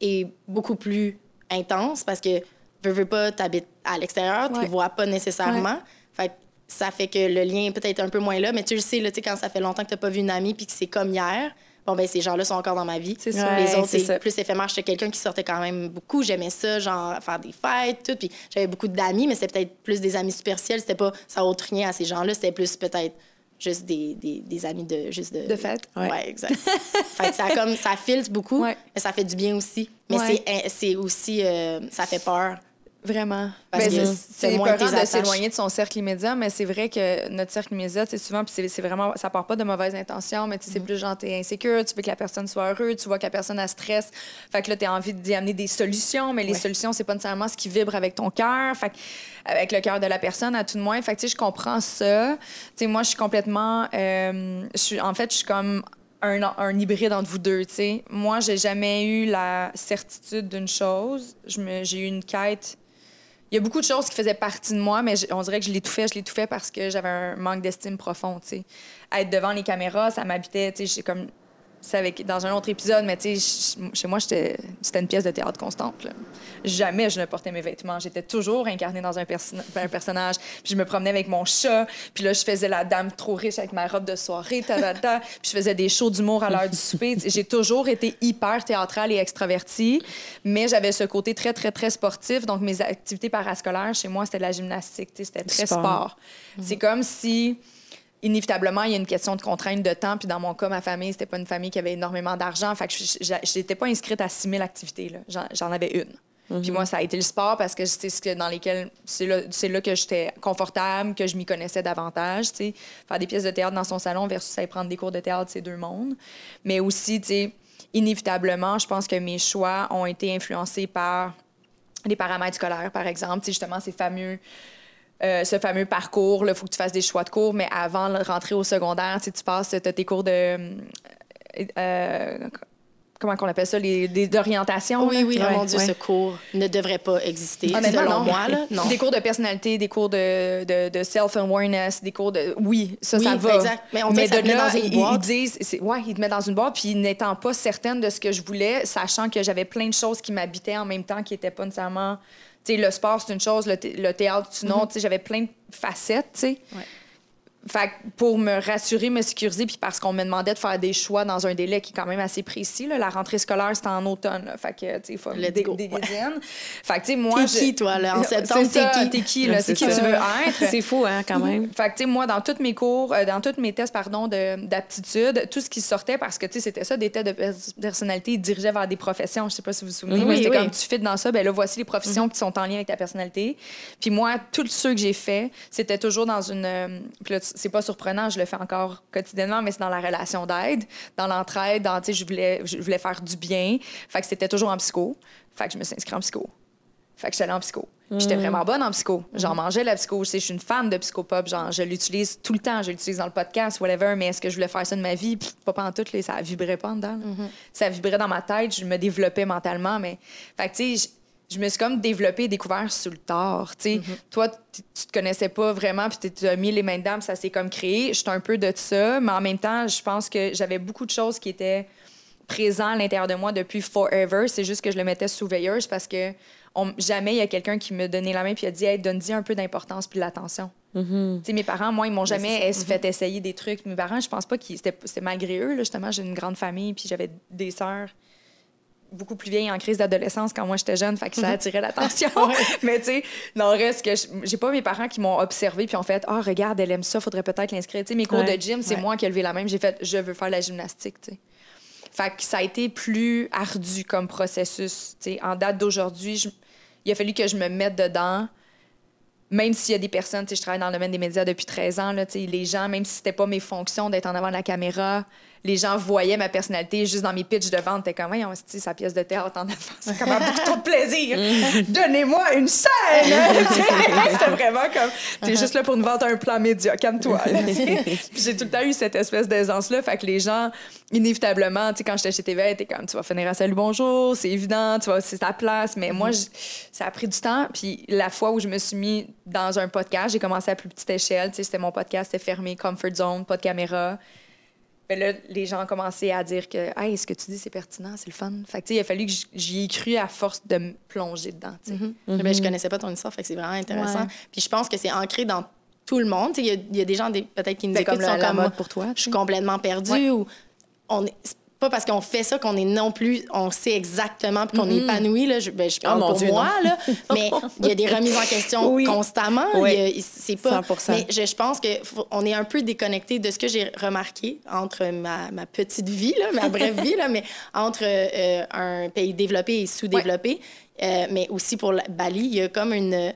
est beaucoup plus intense parce que, veux, veux pas, t'habites à l'extérieur, tu vois pas nécessairement. Fait ça fait que le lien est peut-être un peu moins là, mais tu le sais, là, quand ça fait longtemps que t'as pas vu une amie puis que c'est comme hier, bon, ben ces gens-là sont encore dans ma vie. C'est Les autres, c'est plus éphémère. J'étais quelqu'un qui sortait quand même beaucoup. J'aimais ça, genre faire des fêtes, tout. Puis j'avais beaucoup d'amis, mais c'était peut-être plus des amis superficiels. C'était pas ça autre rien à ces gens-là. C'était plus peut-être juste des, des, des, amis de juste de, de fête. Ouais, ouais exact. fait ça comme ça filtre beaucoup, mais ça fait du bien aussi. Mais c'est aussi euh, ça fait peur. Vraiment. Parce que c'est important de s'éloigner de son cercle immédiat, mais c'est vrai que notre cercle immédiat, c'est souvent, puis c'est vraiment, ça part pas de mauvaises intentions, mais c'est mm. plus genre, t'es insécure, tu veux que la personne soit heureuse, tu vois que la personne a stress, fait que là, t'as envie d'y amener des solutions, mais les solutions, c'est pas nécessairement ce qui vibre avec ton cœur, fait avec le cœur de la personne, à tout de moins. Fait que, tu sais, je comprends ça. Tu sais, moi, je suis complètement, euh, je suis, en fait, je suis comme un, un, hybride entre vous deux, tu sais. Moi, j'ai jamais eu la certitude d'une chose. J'ai eu une quête il y a beaucoup de choses qui faisaient partie de moi, mais on dirait que je fait. Je fait parce que j'avais un manque d'estime profond, tu. Être devant les caméras, ça m'habitait, tu sais, comme c'est avec dans un autre épisode, mais tu sais, chez moi, c'était une pièce de théâtre constante. Jamais je ne portais mes vêtements. J'étais toujours incarnée dans un, un, personnage. Puis je me promenais avec mon chat. Puis là, je faisais la dame trop riche avec ma robe de soirée, ta, puis je faisais des shows d'humour à l'heure du souper. J'ai toujours été hyper théâtrale et extravertie, mais j'avais ce côté très, très, très sportif. Donc, mes activités parascolaires, chez moi, c'était de la gymnastique. C'était très sport. C'est comme si inévitablement, il y a une question de contrainte de temps. Puis dans mon cas, ma famille, c'était pas une famille qui avait énormément d'argent. Fait que je n'étais pas inscrite à 6 000 activités. J'en avais une. Puis mhm. moi, ça a été le sport parce que c'est ce que dans lesquels c'est là, là, que j'étais confortable, que je m'y connaissais davantage. Faire des pièces de théâtre dans son salon versus aller prendre des cours de théâtre, c'est deux mondes. Mais aussi, inévitablement, je pense que mes choix ont été influencés par les paramètres scolaires, par exemple. sais justement, ces fameux euh, ce fameux parcours. Il faut que tu fasses des choix de cours, mais avant de rentrer au secondaire, tu passes, as tes cours de. Euh, comment on appelle ça, les, d'orientation. Oui, oui, oh mon Dieu, ce cours ne devrait pas exister, selon moi. Là, non. Des cours de personnalité, des cours de, de, de self-awareness, des cours de... Oui, ça, ça va. exact. Mais on met de là, dans une boîte. Ils, disent... Ouais, ils te mettent dans une boîte, puis n'étant pas certaine de ce que je voulais, sachant que j'avais plein de choses qui m'habitaient en même temps qui n'étaient pas nécessairement le sport, c'est une chose, le, théâtre, c'est une autre. J'avais plein de facettes, tu sais. Fait pour me rassurer, me sécuriser, puis parce qu'on me demandait de faire des choix dans un délai qui est quand même assez précis. Là. La rentrée scolaire, c'était en automne. Fait que, tu sais, il faut des, des, des Fait que, tu sais, moi. T'es qui, toi, là, en septembre? T'es qui? T'es qui, là? C'est qui tu veux être? C'est fou, hein, quand même. Fait que, tu sais, moi, dans tous mes cours, euh, dans tous mes tests, pardon, d'aptitude, tout ce qui sortait, parce que, tu sais, c'était ça, des tests de personnalité, ils dirigeaient vers des professions. Je sais pas si vous vous souvenez, mais c'était comme tu fais dans ça, ben là, voici les professions mm-hmm. qui sont en lien avec ta personnalité. Puis moi, tous ceux que j'ai faits, c'était toujours dans une. Euh, c'est pas surprenant, je le fais encore quotidiennement, mais c'est dans la relation d'aide, dans l'entraide, dans, tu sais, je voulais, je voulais faire du bien. Fait que c'était toujours en psycho. Fait que je me suis inscrite en psycho. Fait que j'étais en psycho. J'étais mm. vraiment bonne en psycho. J'en mangeais la psycho. Je suis une fan de psychopop. Genre, je l'utilise tout le temps. Je l'utilise dans le podcast, whatever. Mais est-ce que je voulais faire ça de ma vie? pas en tout. Ça vibrait pas dedans. Mm-hmm. Ça vibrait dans ma tête. Je me développais mentalement. Mais, fait que, tu sais, je me suis comme développée et découvert sur le tard. Mm-hmm. Toi, tu te connaissais pas vraiment, puis tu as mis les mains dedans, ça s'est comme créé. J'étais un peu de ça, mais en même temps, je pense que j'avais beaucoup de choses qui étaient présentes à l'intérieur de moi depuis forever. C'est juste que je le mettais sous veilleuse parce que jamais il y a quelqu'un qui me donnait la main puis a dit hey, donne-y un peu d'importance puis l'attention. Mm-hmm. Mes parents, moi, ils m'ont jamais fait essayer des trucs. Mes parents, je pense pas que c'était malgré eux. Là, justement, j'ai une grande famille puis j'avais des sœurs beaucoup plus vieille en crise d'adolescence quand moi j'étais jeune, fait que ça mhm. attirait l'attention. Mais tu sais, le reste, que j'ai pas mes parents qui m'ont observé puis ont fait Ah, oh, regarde, elle aime ça, faudrait peut-être l'inscrire. Tu sais, mes cours de gym, c'est moi qui ai levé la même. J'ai fait Je veux faire la gymnastique, tu sais. Fait que ça a été plus ardu comme processus. tu sais. en date d'aujourd'hui, je- il a fallu que je me mette dedans. Même s'il y a des personnes, tu sais, je travaille dans le domaine des médias depuis 13 ans, là, tu sais, les gens, même si c'était pas mes fonctions d'être en avant de la caméra, les gens voyaient ma personnalité juste dans mes pitchs de vente. T'es comme, voyons, c'est sa pièce de théâtre en avant, c'est comme beaucoup trop de plaisir. Donnez-moi une scène! C'était vraiment comme, t'es juste là pour nous vendre un plan média, calme-toi. j'ai tout le temps eu cette espèce d'aisance-là. Fait que les gens, inévitablement, tu sais, quand j'étais chez TV, t'es comme, tu vas finir à salut, bonjour, c'est évident, tu vois, c'est ta place. Mais moi, j- ça a pris du temps. Puis la fois où je me suis mis dans un podcast, j'ai commencé à plus petite échelle. Tu sais, c'était mon podcast, c'était fermé, comfort zone, pas de caméra. Ben là, les gens ont commencé à dire que hey, ce que tu dis, c'est pertinent, c'est le fun. Fait que, tu sais, il a fallu que j'y ai cru à force de me plonger dedans. tu sais. Ben, je connaissais pas ton histoire, fait que c'est vraiment intéressant. Ouais. Puis je pense que c'est ancré dans tout le monde. Tu sais, Il y, a- il y a des gens peut-être qui nous Ben, écoutent comme sont comme mode moi. pour toi, Je suis complètement perdue Ouais. ou on est pas parce qu'on fait ça qu'on est non plus on sait exactement puis qu'on Mm-hmm. est épanoui là je, ben, je parle Oh, pour Dieu, moi là mais il y a des remises en question Oui. constamment Oui. C'est pas 100%. mais je, je pense que faut- on est un peu déconnecté de ce que j'ai remarqué entre ma, ma petite vie là ma brève vie là mais entre euh, un pays développé et sous-développé Euh, mais aussi pour la- Bali il y a comme une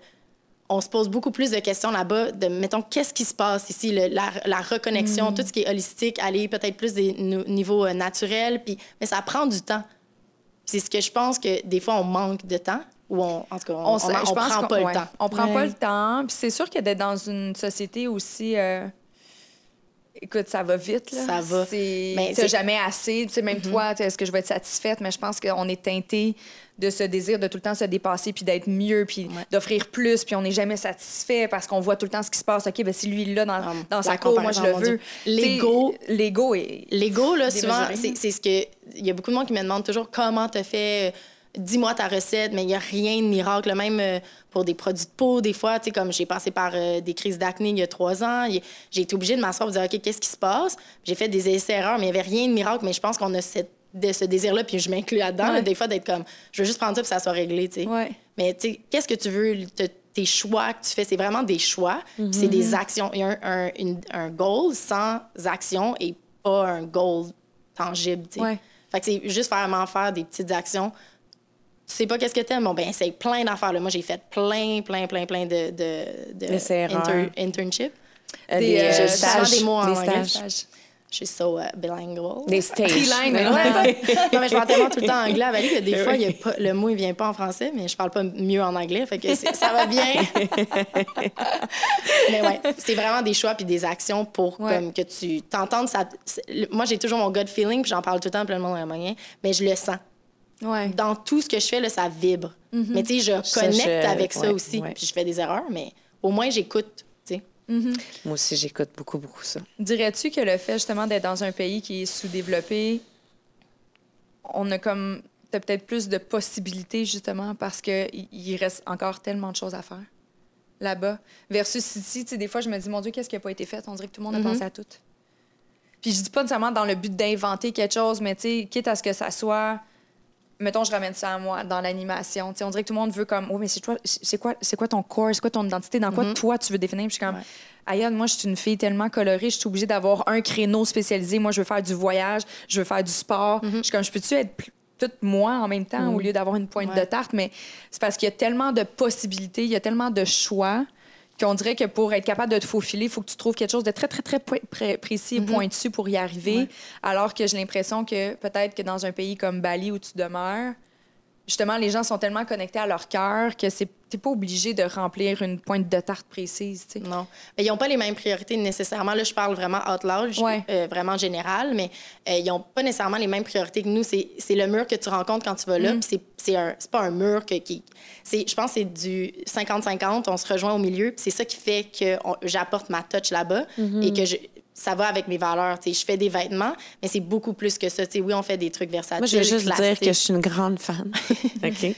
on se pose beaucoup plus de questions là-bas de, mettons, qu'est-ce qui se passe ici, le- la, la reconnexion, Mm. tout ce qui est holistique, aller peut-être plus des niveaux euh, naturels, puis, mais ça prend du temps. C'est ce que je pense que des fois, on manque de temps, ou on, en tout cas, on, on, prend pas ouais, le temps. On prend Ouais. pas le temps. Puis c'est sûr que d'être dans une société aussi. euh, Écoute, ça va vite. Là. Ça va. C'est... Mhm. jamais assez. Tu sais, même toi, tu sais, est-ce que je vais être satisfaite? Mais je pense qu'on est teinté de ce désir de tout le temps se dépasser, puis d'être mieux, puis Ouais. d'offrir plus, puis on n'est jamais satisfait parce qu'on voit tout le temps ce qui se passe. OK, ben si lui, là dans, Ah, dans sa cour, moi, je le veux. L'ego- L'ego est... L'ego, là, souvent, c'est ce que. Il y a beaucoup de monde qui me demande toujours comment tu fait. Dis-moi ta recette, mais il n'y a rien de miracle. Même euh, pour des produits de peau, des fois, tu sais, comme j'ai passé par euh, des crises d'acné il y a trois ans, j'ai été obligée de m'asseoir et de dire, OK, qu'est-ce qui se passe? J'ai fait des essais-erreurs, mais il n'y avait rien de miracle. Mais je pense qu'on a cette- de ce désir-là, puis je m'inclus là-dedans, là, des fois, d'être comme, je veux juste prendre ça puis ça soit réglé, tu sais. Ouais. Mais tu sais, qu'est-ce que tu veux? te- tes choix que tu fais, c'est vraiment des choix. C'est Mm-hmm. des actions. Il y a un, un, une- un goal sans action et pas un goal tangible. tu sais. Ouais. Fait que c'est juste vraiment faire des petites actions. Tu sais pas qu'est-ce que t'aimes? Bon, ben, c'est plein d'affaires. là. Moi, j'ai fait plein, plein, plein, plein de, de, de Essais-erreurs. internship. Euh, Des, des, euh, euh, stages. des mots en des anglais. stages. Je suis so uh, bilingual. Des stages. Trilingue, Ouais. ouais. non, mais je parle tellement tout le temps anglais à que des fois, il y a pas, le mot, il vient pas en français, mais je parle pas mieux en anglais. Fait que c'est- ça va bien. mais ouais, c'est vraiment des choix puis des actions pour Ouais. comme, que tu t'entendes. Ça, moi, j'ai toujours mon gut feeling, puis j'en parle tout le temps, plein de monde à moyen, mais je le sens. Ouais. Dans tout ce que je fais, là, ça vibre. Mais tu sais, je Ça, connecte je- avec ça ouais, aussi. ouais. Puis je fais des erreurs, mais au moins, j'écoute. tu sais. Moi aussi, j'écoute beaucoup, beaucoup ça. Dirais-tu que le fait justement d'être dans un pays qui est sous-développé, on a comme t'as peut-être plus de possibilités justement parce que il- il reste encore tellement de choses à faire là-bas versus ici, tu sais des fois je me dis mon dieu, qu'est-ce qui a pas été fait? On dirait que tout le monde a Mhm. pensé à tout. Puis je dis pas nécessairement dans le but d'inventer quelque chose, mais tu sais quitte à ce que ça soit mettons je ramène ça à moi dans l'animation, on dirait que tout le monde veut comme oh mais c'est toi c'est quoi c'est quoi ton corps, c'est quoi ton identité, dans quoi toi tu veux définir, Puis je suis comme Ouais. Moi, je suis une fille tellement colorée, je suis obligée d'avoir un créneau spécialisé. Moi, je veux faire du voyage, je veux faire du sport. Je suis comme, je peux-tu être toute moi en même temps au lieu d'avoir une pointe Ouais. de tarte? Mais c'est parce qu'il y a tellement de possibilités, il y a tellement de choix qu'on dirait que pour être capable de te faufiler, il faut que tu trouves quelque chose de très, très, très pré- précis et pointu pour y arriver. Ouais. Alors que j'ai l'impression que peut-être que dans un pays comme Bali où tu demeures, justement, les gens sont tellement connectés à leur cœur que c'est t'es pas obligé de remplir une pointe de tarte précise. Non. Mais ils n'ont pas les mêmes priorités nécessairement. Là, je parle vraiment out loud, Ouais. euh, vraiment général, mais euh, ils n'ont pas nécessairement les mêmes priorités que nous. C'est le mur que tu rencontres quand tu vas là. Mm. C'est pas un mur que, qui. c'est- Je pense que c'est du 50-50. On se rejoint au milieu. C'est ça qui fait que j'apporte ma touch là-bas Mm-hmm. et que je, ça va avec mes valeurs. Tu sais, je fais des vêtements, mais c'est beaucoup plus que ça. Tu sais, oui, on fait des trucs versatiles. Moi, je veux juste dire que je suis une grande fan OK,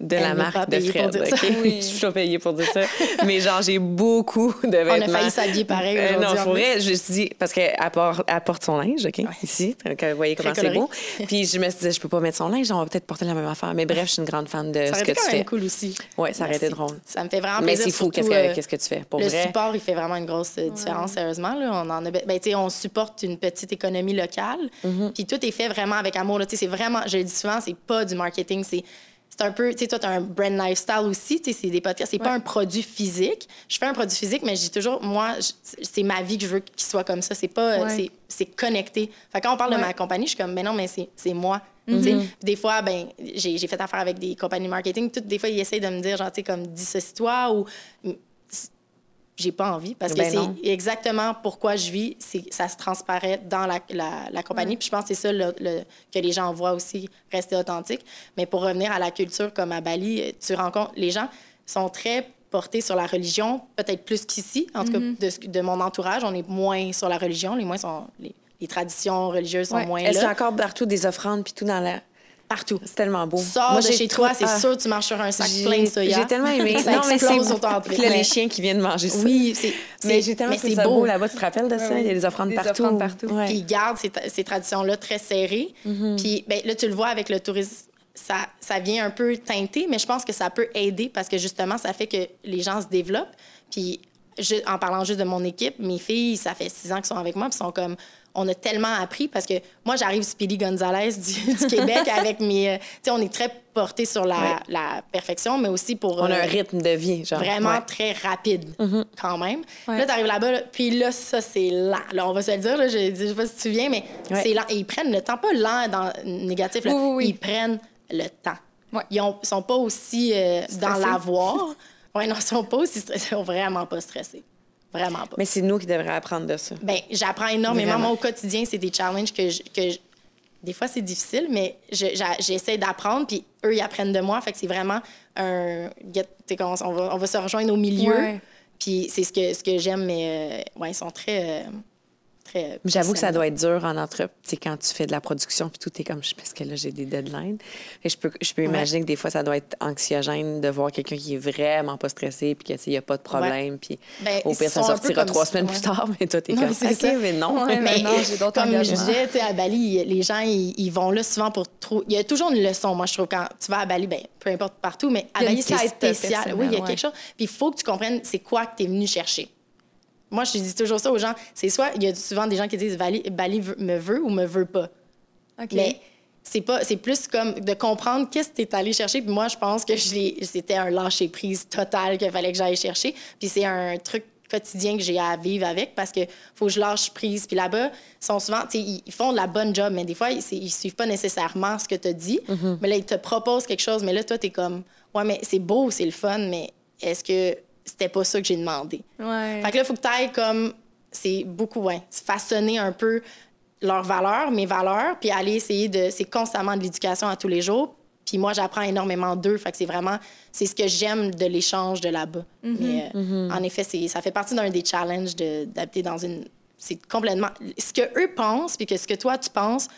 de Elle la marque de Fred. dire ça. OK? Oui. Je suis pas payée pour dire ça. Mais genre, j'ai beaucoup de vêtements. On a failli s'habiller pareil Euh, non, pour vrai, je me suis dit, parce qu'elle porte, porte son linge, OK, ici, donc vous voyez comment c'est beau. Puis je me suis dit, je peux pas mettre son linge, on va peut-être porter la même affaire. Mais bref, je suis une grande fan de Ça ce que tu fais. cool aussi. Ouais, ça aurait été drôle. Ça me fait vraiment Mais plaisir. c'est fou, qu'est-ce que, euh, qu'est-ce que tu fais? Pour le vrai, support, il fait vraiment une grosse euh, différence, sérieusement. Là. On, en a, be- ben, on supporte une petite économie locale. Mm-hmm. Puis tout est fait vraiment avec amour. C'est vraiment, je le dis souvent, c'est pas du marketing. C'est c'est un peu, tu sais, toi, tu as un brand lifestyle aussi. Tu sais, C'est des podcasts. C'est pas un produit physique. Je fais un produit physique, mais je dis toujours, moi, c'est ma vie que je veux qu'il soit comme ça. C'est pas, euh, Ouais. c'est- connecté. Fait quand on parle Ouais. de ma compagnie, je suis comme, mais non, mais c'est moi. Mm-hmm. Des fois, ben, j'ai j'ai fait affaire avec des compagnies marketing. Toutes, des fois, ils essayent de me dire, genre, tu sais, comme, dissocie-toi ou j'ai pas envie parce que Ben c'est exactement pourquoi je vis, c'est ça se transparaît dans la, la, la compagnie. Puis je pense que c'est ça le- le- que les gens voient aussi, rester authentique. Mais pour revenir à la culture comme à Bali, tu rencontres les gens sont très portés sur la religion, peut-être plus qu'ici. En tout cas, de, ce- de mon entourage, on est moins sur la religion. Les moins sont les, les traditions religieuses sont Ouais. moins est-ce qu'il y a là. encore partout des offrandes puis tout dans la... Partout. C'est tellement beau. Sors Moi, de chez toi, c'est ah, sûr que tu marches sur un sac plein de soya. J'ai tellement aimé. Ça non, mais c'est explose beau. autour de Puis toi. là, les Mais- chiens qui viennent manger ça. Oui, c'est Mais mais- j'ai tellement mais c'est ça beau beau. là-bas. Tu te rappelles de ça? oui. Il y a des offrandes Des partout. offrandes partout. Ouais. Puis ils gardent ces, ces traditions-là très serrées. Puis ben, là, tu le vois avec le tourisme, ça, ça vient un peu teinter, mais je pense que ça peut aider parce que justement, ça fait que les gens se développent. Puis je- en parlant juste de mon équipe, mes filles, ça fait six ans qu'elles sont avec moi, puis sont comme on a tellement appris parce que moi, j'arrive Speedy Gonzalez du, du Québec avec mes. euh, Tu sais, on est très porté sur la, Ouais. la perfection, mais aussi pour. On a euh, un rythme de vie, genre. vraiment Ouais. très rapide quand même. Ouais. Là, tu arrives là-bas, là, puis là, ça, c'est lent. Là, on va se le dire, là, je, je sais pas si tu te souviens, mais c'est lent. Et ils prennent le temps, pas lent dans négatif, là. Oui, oui, oui. ils prennent le temps. Ils ont- sont pas aussi euh, dans l'avoir. oui, non, ils sont pas aussi stressés. Ils sont vraiment pas stressés. Vraiment pas. Mais c'est nous qui devrions apprendre de ça. Ben, j'apprends énormément. Vraiment. Moi, au quotidien, c'est des challenges que je- que je- des fois, c'est difficile, mais je- j'essaie d'apprendre, puis eux, ils apprennent de moi. Fait que c'est vraiment un... qu'on- on, va, on va se rejoindre au milieu. Ouais. Puis c'est ce que, ce que j'aime, mais euh, ouais, ils sont très... euh, très J'avoue que ça doit être dur en entre... Tu sais, quand tu fais de la production, puis tout est comme... Parce que là, j'ai des deadlines. Et je peux, je peux imaginer que des fois, ça doit être anxiogène de voir quelqu'un qui est vraiment pas stressé, puis qu'il n'y a pas de problème, puis Ben, au pire, ça sortira trois semaines ouais. plus tard, mais toi, t'es comme... c'est mais non. Ouais, Mais non, j'ai d'autres comme je disais, tu sais, à Bali, les gens, ils, ils vont là souvent pour trop. Il y a toujours une leçon, moi, je trouve, quand tu vas à Bali, ben, peu importe partout, mais à Bali, c'est spécial. Oui, il y a ouais. quelque chose. Puis il faut que tu comprennes c'est quoi que tu es venu chercher. Moi, je dis toujours ça aux gens. C'est soit, il y a souvent des gens qui disent Bali, me veut ou me veut pas. Mais c'est pas c'est plus comme de comprendre qu'est-ce que tu es allé chercher. Puis moi je pense que je c'était un lâcher prise total qu'il fallait que j'aille chercher. Puis c'est un truc quotidien que j'ai à vivre avec parce que faut que je lâche prise. Puis là-bas ils sont souvent ils font de la bonne job mais des fois ils, ils suivent pas nécessairement ce que tu as dit mais là ils te proposent quelque chose mais là toi tu es comme ouais mais c'est beau c'est le fun mais est-ce que c'était pas ça que j'ai demandé Ouais. fait que là, il faut que tu ailles comme. C'est beaucoup, ouais. Façonner un peu leurs valeurs, mes valeurs, puis aller essayer de. C'est constamment de l'éducation à tous les jours. Puis moi, j'apprends énormément d'eux. Fait que c'est vraiment. C'est ce que j'aime de l'échange de là-bas. Mais euh, en effet, c'est, ça fait partie d'un des challenges de, d'habiter dans une. C'est complètement. Ce que eux pensent, puis que ce que toi, tu penses,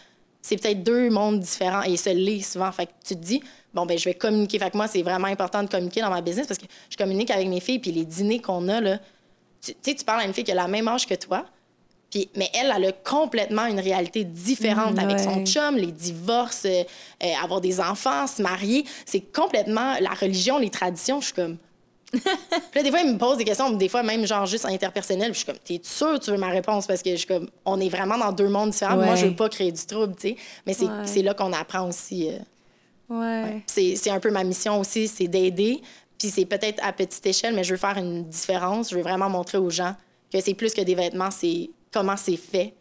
c'est peut-être deux mondes différents et se l'est souvent. Fait que tu te dis, bon, ben je vais communiquer. Fait que moi, c'est vraiment important de communiquer dans ma business parce que je communique avec mes filles, puis les dîners qu'on a, là, tu sais, tu parles à une fille qui a la même âge que toi, puis, mais elle, elle a complètement une réalité différente Mm, avec ouais. son chum, les divorces, euh, euh, avoir des enfants, se marier. C'est complètement la religion, les traditions. Je suis comme. Puis là, des fois, ils me posent des questions, des fois même genre juste interpersonnelles. Puis je suis comme, t'es sûr que tu veux ma réponse? Parce que je suis comme, on est vraiment dans deux mondes différents. Moi, je veux pas créer du trouble, tu sais. Mais c'est Ouais. c'est là qu'on apprend aussi. euh, Ouais. c'est c'est un peu ma mission aussi, c'est d'aider. Puis c'est peut-être à petite échelle, mais je veux faire une différence. Je veux vraiment montrer aux gens que c'est plus que des vêtements, c'est comment c'est fait.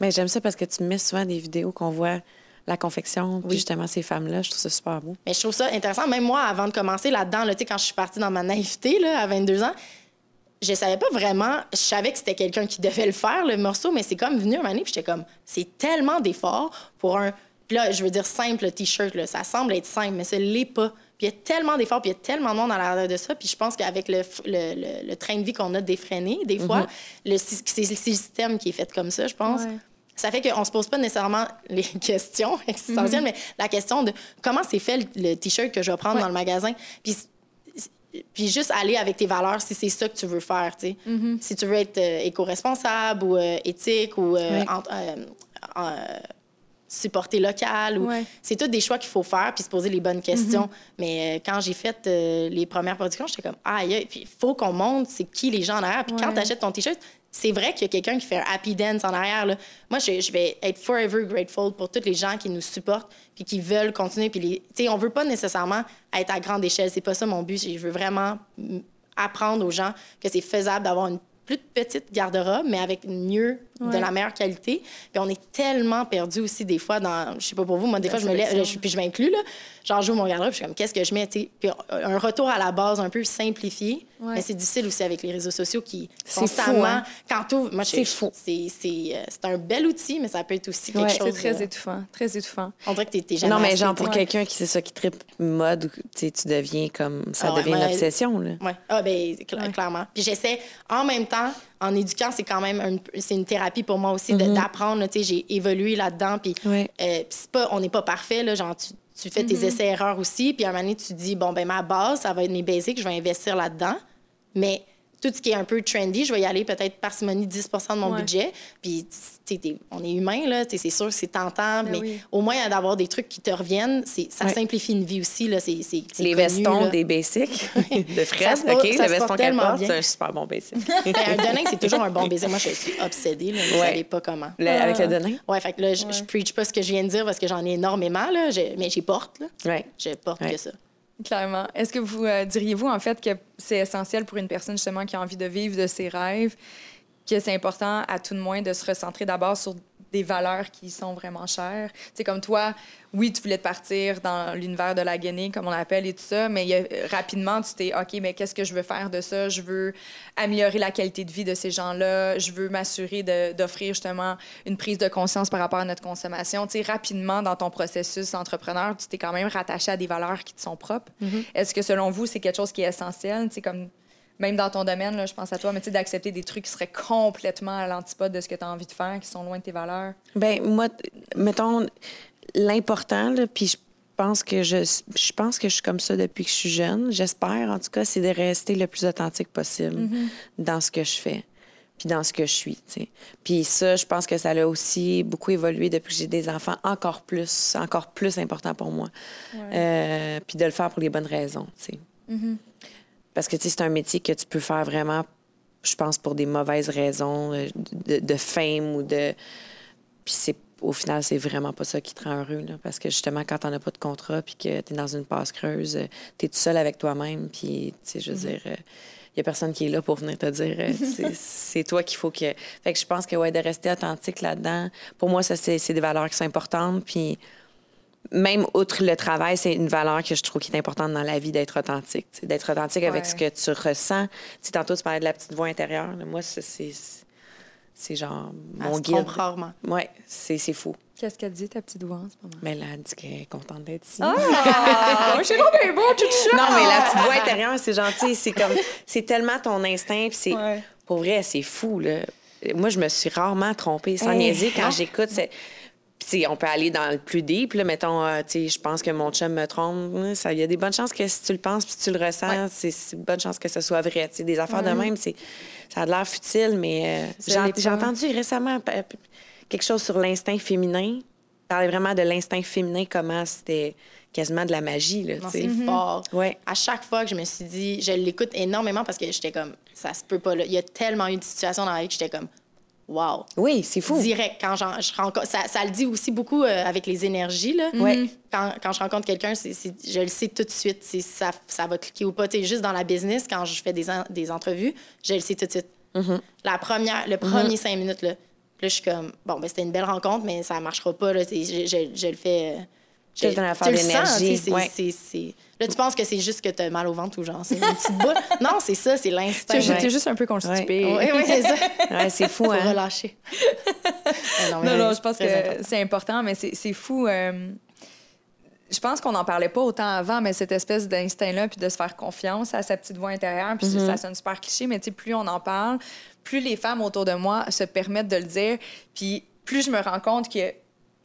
Mais j'aime ça parce que tu mets souvent des vidéos qu'on voit la confection, puis Oui. justement ces femmes-là. Je trouve ça super beau. Mais je trouve ça intéressant. Même moi, avant de commencer là-dedans, là, tu sais, quand je suis partie dans ma naïveté là, à 22 ans, je savais pas vraiment. Je savais que c'était quelqu'un qui devait le faire, le morceau, mais c'est comme venu un moment donné, puis j'étais comme, c'est tellement d'efforts pour un. Puis là, je veux dire simple le T-shirt, là, ça semble être simple, mais ça l'est pas. Puis il y a tellement d'efforts, puis il y a tellement de monde à l'arrière de ça. Puis je pense qu'avec le, f- le, le- le train de vie qu'on a défreiné, des fois, le sy- c'est le système qui est fait comme ça, je pense. Ouais. Ça fait qu'on se pose pas nécessairement les questions existentielles, mais la question de comment c'est fait le, le T-shirt que je vais prendre Ouais. dans le magasin. Puis, puis juste aller avec tes valeurs si c'est ça que tu veux faire, tu sais. Mm-hmm. Si tu veux être euh, éco-responsable ou euh, éthique ou euh, Ouais. en- euh, supporter local. Ou... Ouais. C'est tous des choix qu'il faut faire puis se poser les bonnes questions. Mm-hmm. Mais euh, quand j'ai fait euh, les premières productions, j'étais comme, aïe, aïe. Puis il faut qu'on montre c'est qui les gens en arrière. Puis quand tu achètes ton T-shirt, c'est vrai qu'il y a quelqu'un qui fait un happy dance en arrière. Là. Moi, je, je vais être forever grateful pour tous les gens qui nous supportent puis qui veulent continuer. Puis les... on veut pas nécessairement être à grande échelle. C'est pas ça mon but. Je veux vraiment apprendre aux gens que c'est faisable d'avoir une plus petite garde-robe, mais avec mieux, de Ouais. la meilleure qualité. Puis on est tellement perdu aussi des fois dans, je sais pas pour vous, moi des La fois je me lève, je- puis je m'inclus là, genre j'ouvre mon garde-robe, je suis comme qu'est-ce que je mets. Puis un retour à la base un peu simplifié, Ouais. mais c'est difficile aussi avec les réseaux sociaux qui C'est constamment, fou, hein? quand t'ouvres- moi je- C'est fou. c'est c'est euh, c'est un bel outil, mais ça peut être aussi quelque Ouais. chose. C'est très euh, étouffant, très étouffant. on dirait que t'es- jamais Non, mais genre, pour quelqu'un qui c'est ça, qui tripe mode, ou, tu sais, tu deviens comme. Ça Ah ouais, devient une ouais. obsession, là. Ouais. Ah, ben, cla- clairement. Puis j'essaie, en même temps, en éduquant, c'est quand même un- c'est une thérapie pour moi aussi de- d'apprendre. là, Tu sais, j'ai évolué là-dedans. Puis Ouais. euh, puis c'est pas, on n'est pas parfait. Là, genre, tu, tu fais tes essais-erreurs aussi. Puis à un moment donné, tu dis, bon, ben ma base, ça va être mes basics, je vais investir là-dedans. Mais tout ce qui est un peu trendy, je vais y aller peut-être parcimonie 10% de mon Ouais. budget. Puis, tu sais, t'es- on est humain, là. tu sais, C'est sûr que c'est tentant, Ben mais oui. au moins d'avoir des trucs qui te reviennent, c'est- ça Ouais. simplifie une vie aussi. Là. C'est, c'est, c'est Les connu, vestons là. des basics de porte- OK? ça Le veston qu'elle tellement porte, c'est un super bon basic. Ben, un denim, c'est toujours un bon baiser. Moi, je suis obsédée. Là. Vous Ouais. savez pas comment. Le- avec le denim? Ouais, fait que là, je, je preach pas ce que je viens de dire parce que j'en ai énormément, là. Mais j'y porte, là. Ouais. Je porte Ouais. que ça. Clairement. Est-ce que vous euh, diriez-vous, en fait, que c'est essentiel pour une personne, justement, qui a envie de vivre de ses rêves, que c'est important, à tout de moins, de se recentrer d'abord sur des valeurs qui sont vraiment chères? Tu sais, comme toi, oui, tu voulais te partir dans l'univers de la guenille, comme on l'appelle, et tout ça, mais a- rapidement, tu t'es, OK, mais qu'est-ce que je veux faire de ça? Je veux améliorer la qualité de vie de ces gens-là. Je veux m'assurer d'offrir, justement, une prise de conscience par rapport à notre consommation. Tu sais, rapidement, dans ton processus d'entrepreneur, tu t'es quand même rattaché à des valeurs qui te sont propres. Est-ce que, selon vous, c'est quelque chose qui est essentiel? Tu sais, comme même dans ton domaine, là, je pense à toi, mais tu sais, d'accepter des trucs qui seraient complètement à l'antipode de ce que tu as envie de faire, qui sont loin de tes valeurs. Ben moi, mettons, l'important, puis je pense que je, je pense que je suis comme ça depuis que je suis jeune. J'espère, en tout cas, c'est de rester le plus authentique possible dans ce que je fais puis dans ce que je suis, tu sais. Puis ça, je pense que ça a aussi beaucoup évolué depuis que j'ai des enfants, encore plus, encore plus important pour moi. Euh, puis de le faire pour les bonnes raisons, tu sais. Parce que, c'est un métier que tu peux faire vraiment, je pense, pour des mauvaises raisons, euh, de, de fame ou de... Puis c'est au final, c'est vraiment pas ça qui te rend heureux. Là, parce que justement, quand t'en as pas de contrat puis que t'es dans une passe creuse, tu es tout seul avec toi-même. Puis, tu sais, je veux dire, il y a personne qui est là pour venir te dire euh, c'est- toi qu'il faut que. Fait que je pense que, ouais, de rester authentique là-dedans, pour moi, ça, c'est c'est des valeurs qui sont importantes. Puis, même outre le travail, c'est une valeur que je trouve qui est importante dans la vie d'être authentique. D'être authentique avec ce que tu ressens. Tantôt, tu parlais de la petite voix intérieure. Moi, ça, c'est. C'est genre Elle mon se guide. trompe rarement. Oui, c'est c'est fou. Qu'est-ce qu'elle dit, ta petite voix, en ce moment? Mais là, elle dit qu'elle est contente d'être ici. Ah! Je suis donc bien beau, tout ça! Non, mais la petite voix intérieure, c'est gentil. C'est comme, c'est tellement ton instinct. Puis c'est, Ouais. pour vrai, c'est fou, là. Moi, je me suis rarement trompée, sans Hey, niaiser, quand non. j'écoute. c'est- tu sais, on peut aller dans le plus deep, là, mettons, euh, tu sais, je pense que mon chum me trompe. Ça, il y a des bonnes chances que si tu le penses puis tu le ressens, Ouais. c'est, une bonne chance que ce soit vrai. Tu sais, des affaires de même, c'est, ça a l'air futile, mais euh, j'ai, entendu récemment quelque chose sur l'instinct féminin. Parler vraiment de l'instinct féminin, comment c'était quasiment de la magie, là, c'est fort. Ouais. À chaque fois que je me suis dit, je l'écoute énormément parce que j'étais comme, ça se peut pas. Là. Il y a tellement eu de situations dans la vie que j'étais comme, wow. Oui, c'est fou. Direct, quand j'en- je rencontre. Ça, ça le dit aussi beaucoup euh, avec les énergies. Là. Ouais. Quand, quand je rencontre quelqu'un, c'est, c'est- je le sais tout de suite si ça, ça va cliquer ou pas. Juste dans la business, quand je fais des, en- des entrevues, je le sais tout de suite. Mm-hmm. La première, le premier cinq minutes, là, là, je suis comme, bon, ben, c'était une belle rencontre, mais ça marchera pas. Là, je, je- je le fais. euh, je- Tout une affaire tu le sens, d'énergie, ouais. Là, tu penses que c'est juste que tu as mal au ventre ou genre, c'est une petite boule? Non, c'est ça, c'est l'instinct. Ouais. es juste un peu constipée. Oui, oui, c'est ça. Ouais, c'est fou, Faut hein? relâcher. Non, Non, non, je pense que important. c'est important, mais c'est fou. euh, je pense qu'on n'en parlait pas autant avant, mais cette espèce d'instinct-là, puis de se faire confiance à sa petite voix intérieure, puis Mm-hmm. ça sonne super cliché, mais tu sais, plus on en parle, plus les femmes autour de moi se permettent de le dire, puis plus je me rends compte que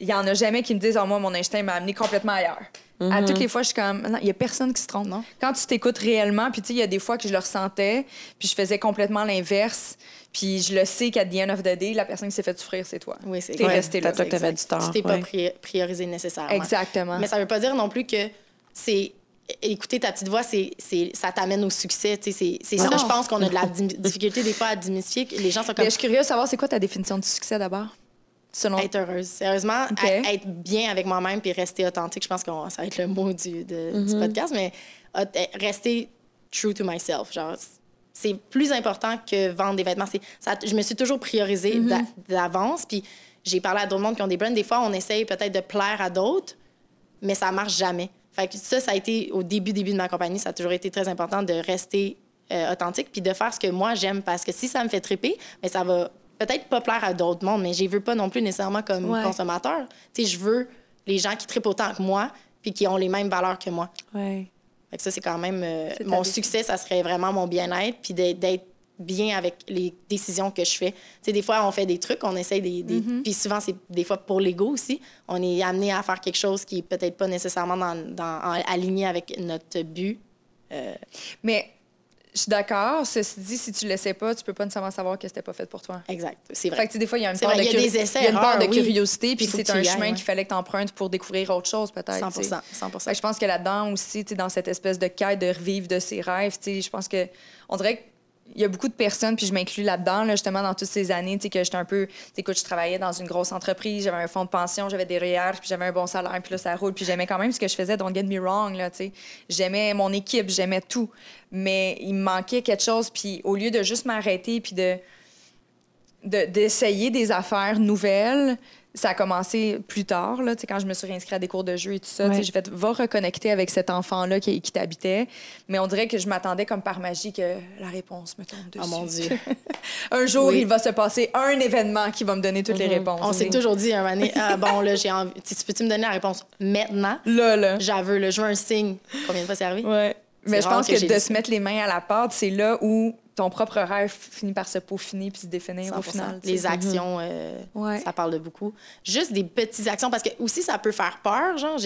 il y en a jamais qui me disent oh, moi mon instinct m'a amené complètement ailleurs. À toutes les fois, je suis comme non, il y a personne qui se trompe. Non. Quand tu t'écoutes réellement, puis tu sais, il y a des fois que je le ressentais, puis je faisais complètement l'inverse, puis je le sais qu'à the end of the day, la personne qui s'est fait souffrir, c'est toi. Oui, c'est T'es Ouais, resté là. t'as toi que t'avais du tort. Tu t'es pas ouais. priorisé nécessairement. Exactement. Mais ça veut pas dire non plus que c'est écouter ta petite voix, c'est, c'est, ça t'amène au succès. tu sais, C'est, c'est ça, je pense qu'on a de la difficulté des fois à démystifier. que Les gens sont Mais comme je suis curieuse de savoir c'est quoi ta définition du succès d'abord? Selon être heureuse. Sérieusement, être bien avec moi-même puis rester authentique, je pense que ça va être le mot du, de- Mm-hmm. du podcast, mais euh, rester true to myself. Genre, c'est plus important que vendre des vêtements. Ça, je me suis toujours priorisée Mm-hmm. d'a- d'avance. Puis j'ai parlé à d'autres mondes qui ont des brands. Des fois, on essaye peut-être de plaire à d'autres, mais ça marche jamais. Fait que ça, ça a été au début, début de ma compagnie, ça a toujours été très important de rester euh, authentique puis de faire ce que moi j'aime parce que si ça me fait triper, mais ça va peut-être pas plaire à d'autres mondes, mais je veux pas non plus nécessairement comme Ouais. consommateur. Tu sais, je veux les gens qui trippent autant que moi puis qui ont les mêmes valeurs que moi. Ouais. Fait que ça, c'est quand même... euh, mon succès, ça serait vraiment mon bien-être puis d'être- bien avec les décisions que je fais. Tu sais, des fois, on fait des trucs, on essaye des... des- Mm-hmm. Puis souvent, c'est des fois pour l'ego aussi. On est amené à faire quelque chose qui est peut-être pas nécessairement dans, dans- en- aligné avec notre but. Euh, Mais je suis d'accord. Ceci dit, si tu le sais pas, tu peux pas nécessairement savoir que c'était pas fait pour toi. exact. C'est Fait vrai. que, tu sais, des fois, il y a une part, de, curi- essais, il y a une part erreurs, curiosité, puis c'est que un chemin qu'il fallait que tu empruntes pour découvrir autre chose, peut-être. 100 tu sais. 100 Fait que je pense que là-dedans aussi, dans cette espèce de quête de revivre de ses rêves, je pense que on dirait qu'il y a beaucoup de personnes, puis je m'inclus là-dedans, là, justement, dans toutes ces années, tu sais, que j'étais un peu... Écoute, je travaillais dans une grosse entreprise, j'avais un fonds de pension, j'avais des REER, puis j'avais un bon salaire, puis là, ça roule, puis j'aimais quand même ce que je faisais, don't get me wrong, là, tu sais. J'aimais mon équipe, j'aimais tout. Mais il me manquait quelque chose, puis au lieu de juste m'arrêter, puis de- d'essayer des affaires nouvelles. Ça a commencé plus tard, là, tu sais, quand je me suis réinscrite à des cours de jeu et tout ça. Ouais. J'ai fait, va reconnecter avec cet enfant-là qui, qui t'habitait. Mais on dirait que je m'attendais comme par magie que la réponse me tombe dessus. Oh mon Dieu. un jour, Oui. il va se passer un événement qui va me donner toutes les réponses. On s'est toujours dit un moment ah, bon, là, j'ai envie. Tu peux-tu me donner la réponse maintenant? Là, là. J'aveux, là, je veux un signe. Combien de fois c'est arrivé? Ouais. Mais je pense que de dit se mettre les mains à la pâte, c'est là où ton propre rêve finit par se peaufiner puis se définir au 100%. final. sais. Les actions, euh, Ouais. ça parle de beaucoup. Juste des petites actions, parce que aussi, ça peut faire peur. Genre,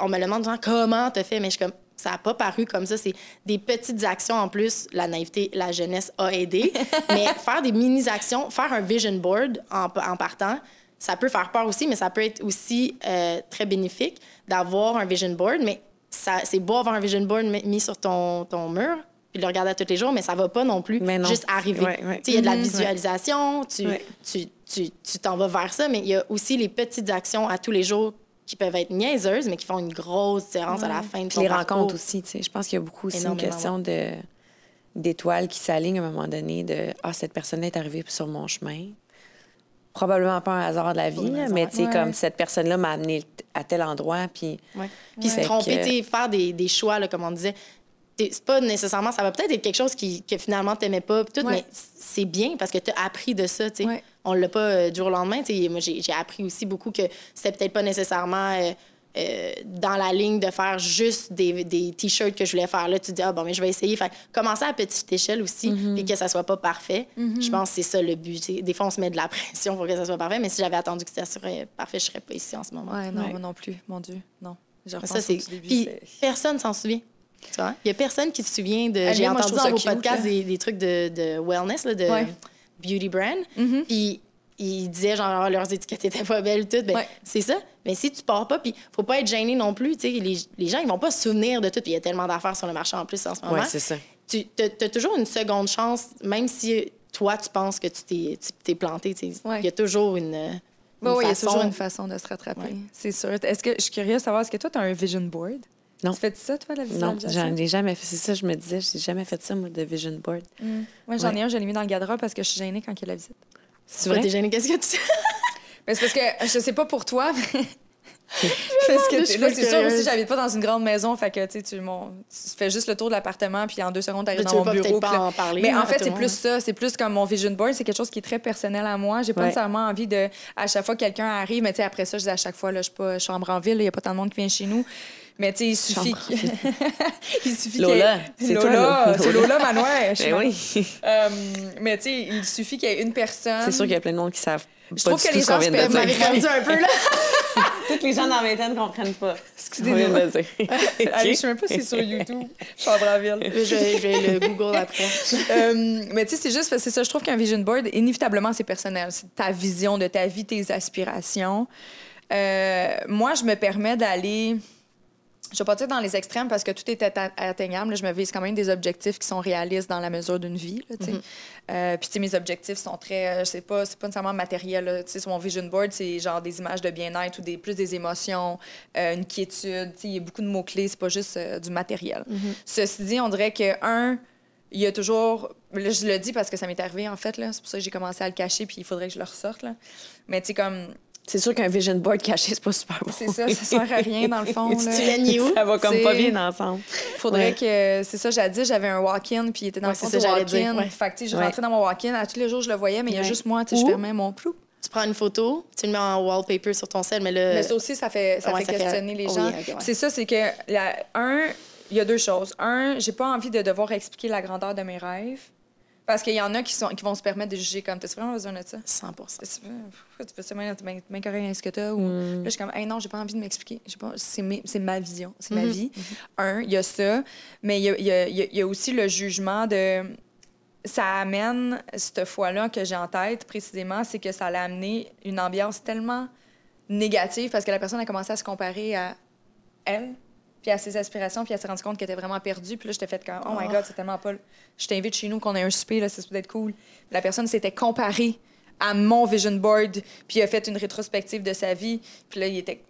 on me le demande genre, comment t'as fait, mais je suis comme, ça n'a pas paru comme ça. C'est des petites actions en plus. La naïveté, la jeunesse a aidé. mais faire des mini-actions, faire un vision board en, en partant, ça peut faire peur aussi, mais ça peut être aussi euh, très bénéfique d'avoir un vision board. Mais ça, c'est beau avoir un vision board mi- mis sur ton, ton mur, puis le regarder à tous les jours, mais ça va pas non plus Mais non. juste arriver. Ouais, ouais. Il y a de la Mhm. visualisation, tu, Ouais. tu, tu, tu t'en vas vers ça, mais il y a aussi les petites actions à tous les jours qui peuvent être niaiseuses, mais qui font une grosse différence à la fin de Puis ton les parcours. rencontres aussi, tu sais. Je pense qu'il y a beaucoup aussi Énormément, une question de d'étoiles qui s'alignent à un moment donné, de « Ah, cette personne est arrivée sur mon chemin. » Probablement pas un hasard de la vie, là, hasard. mais tu sais, Ouais. comme cette personne-là m'a amené à tel endroit, puis... Ouais. Puis se tromper, Fait que- tu sais, faire des, des choix, là, comme on disait. C'est pas nécessairement, ça va peut-être être quelque chose qui, que finalement t'aimais pas, tout, Ouais. mais c'est bien parce que tu as appris de ça, tu sais. Ouais. On l'a pas euh, du jour au lendemain, tu sais. Moi, j'ai appris aussi beaucoup que c'était peut-être pas nécessairement euh, euh, dans la ligne de faire juste des, des t-shirts que je voulais faire. Là, tu te dis, ah bon, mais je vais essayer. Fait commencer à petite échelle aussi, Mm-hmm. puis que ça soit pas parfait. Je pense que c'est ça le but. Des fois, on se met de la pression pour que ça soit parfait, mais si j'avais attendu que ça serait parfait, je serais pas ici en ce moment. Ouais, non, Ouais. moi non plus, mon Dieu, non. Ça, c'est. Puis personne s'en souvient. Tu vois? Il y a personne qui se souvient de. Ah, J'ai entendu dans ça vos podcasts là. des, des trucs de, de wellness, là, de Ouais. beauty brand. Mhm. Puis ils disaient, genre, Ah, leurs étiquettes étaient pas belles, tout. Ben, Ouais. C'est ça. Mais si tu pars pas, puis faut pas être gêné non plus. tu sais, Les, les gens, ils vont pas se souvenir de tout. Puis il y a tellement d'affaires sur le marché en plus en ce moment. Ouais, c'est ça. tu as, toujours une seconde chance, même si toi, tu penses que tu t'es planté. tu. Il Ouais. y a toujours une. Oui, il y a toujours une façon de se rattraper. C'est sûr. Est-ce que je suis curieuse de savoir, est-ce que toi, tu as un vision board? Non. Tu fais ça, toi, la Non, visualisation? j'en ai jamais fait. C'est ça, je me disais, j'ai jamais fait ça, moi, de vision board. Mm. Moi, j'en Ouais. ai un, je l'ai mis dans le garde-robe parce que je suis gênée quand il y a la visite. C'est vrai? t'es gêné, qu'est-ce que tu. Mais c'est parce que, je sais pas pour toi, mais... parce que je tu- suis là, pas c'est sûr aussi, j'habite pas dans une grande maison, fait que, tu sais, tu, fais juste le tour de l'appartement, puis en deux secondes, t'arrives tu dans veux mon pas bureau. pas en parler, Mais en fait, c'est plus ça. C'est plus comme mon vision board, c'est quelque chose qui est très personnel à moi. J'ai pas Ouais. nécessairement envie de, à chaque fois que quelqu'un arrive, mais tu sais, après ça, je dis à chaque fois, là, je suis pas chambre en ville, il y a pas tant de monde qui vient chez nous. Mais tu sais, il suffit qu'il il suffit Lola, qu'il y ait- c'est Lola, Lola. c'est Lola suis Ben oui. Euh, mais tu sais, il suffit qu'il y ait une personne. C'est sûr qu'il y a plein de monde qui savent Je Pas trouve du que tout les gens se perdu un peu, là. Toutes les gens dans la vingtaine comprennent pas ce de dire. Allez, je sais même pas si c'est sur YouTube. Je suis en Braville. je, je vais le Google après. Euh, mais tu sais, c'est juste parce que c'est ça. Je trouve qu'un vision board, inévitablement, c'est personnel. C'est ta vision de ta vie, tes aspirations. Euh, moi, je me permets d'aller. Je vais pas dire dans les extrêmes parce que tout est atteignable. là. Je me vise quand même des objectifs qui sont réalistes dans la mesure d'une vie. là, sais. Euh, puis, mes objectifs sont très. euh, je sais pas, c'est pas nécessairement matériel. là. Sur mon vision board, c'est genre des images de bien-être ou des, plus des émotions, euh, une quiétude. Il y a beaucoup de mots-clés. C'est pas juste euh, du matériel. Ceci dit, on dirait que, un, il y a toujours. Là, je le dis parce que ça m'est arrivé, en fait. C'est pour ça que j'ai commencé à le cacher, puis il faudrait que je le ressorte. Là. Mais, tu sais, comme. C'est sûr qu'un vision board caché, c'est pas super bon. C'est ça, ça sert à rien, dans le fond. Tu là. où? Ça va comme pas bien ensemble. Faudrait Ouais. que. C'est ça, j'ai dit, j'avais un walk-in, puis il était dans Ouais, le fond c'est du j'allais dire, walk-in. ouais. Fait que, tu sais, je Ouais. rentrais dans mon walk-in. À tous les jours, je le voyais, mais il y a juste moi, tu sais, je fermais mon plou. Tu prends une photo, tu le mets en wallpaper sur ton sel, mais là. Mais ça aussi, ça fait, ça ouais, fait ça fait- questionner les oui, gens. C'est ça, c'est que, la, un, il y a deux choses. Un, j'ai pas envie de devoir expliquer la grandeur de mes rêves. Parce qu'il y en a qui, sont, qui vont se permettre de juger comme, t'as vraiment besoin de ça? 100 C'est- Pourquoi tu bien, bien, bien correct, ce que t'as? Ou... Là, je suis comme, hey, non, j'ai pas envie de m'expliquer. Pas- C'est mes- ma vision, c'est ma vie. Un, il y a ça. Mais il y a, y a- y a- il y a aussi le jugement de. Ça amène, cette fois-là que j'ai en tête précisément, c'est que ça allait amener une ambiance tellement négative parce que la personne a commencé à se comparer à elle, puis à ses aspirations, puis elle s'est rendue compte qu'elle était vraiment perdue. Puis là, je t'ai fait comme, oh my Oh. God, c'est tellement pas. Je t'invite chez nous qu'on ait un souper, là, c'est peut-être cool. Puis la personne s'était comparée à mon vision board, puis il a fait une rétrospective de sa vie. Puis là, il était.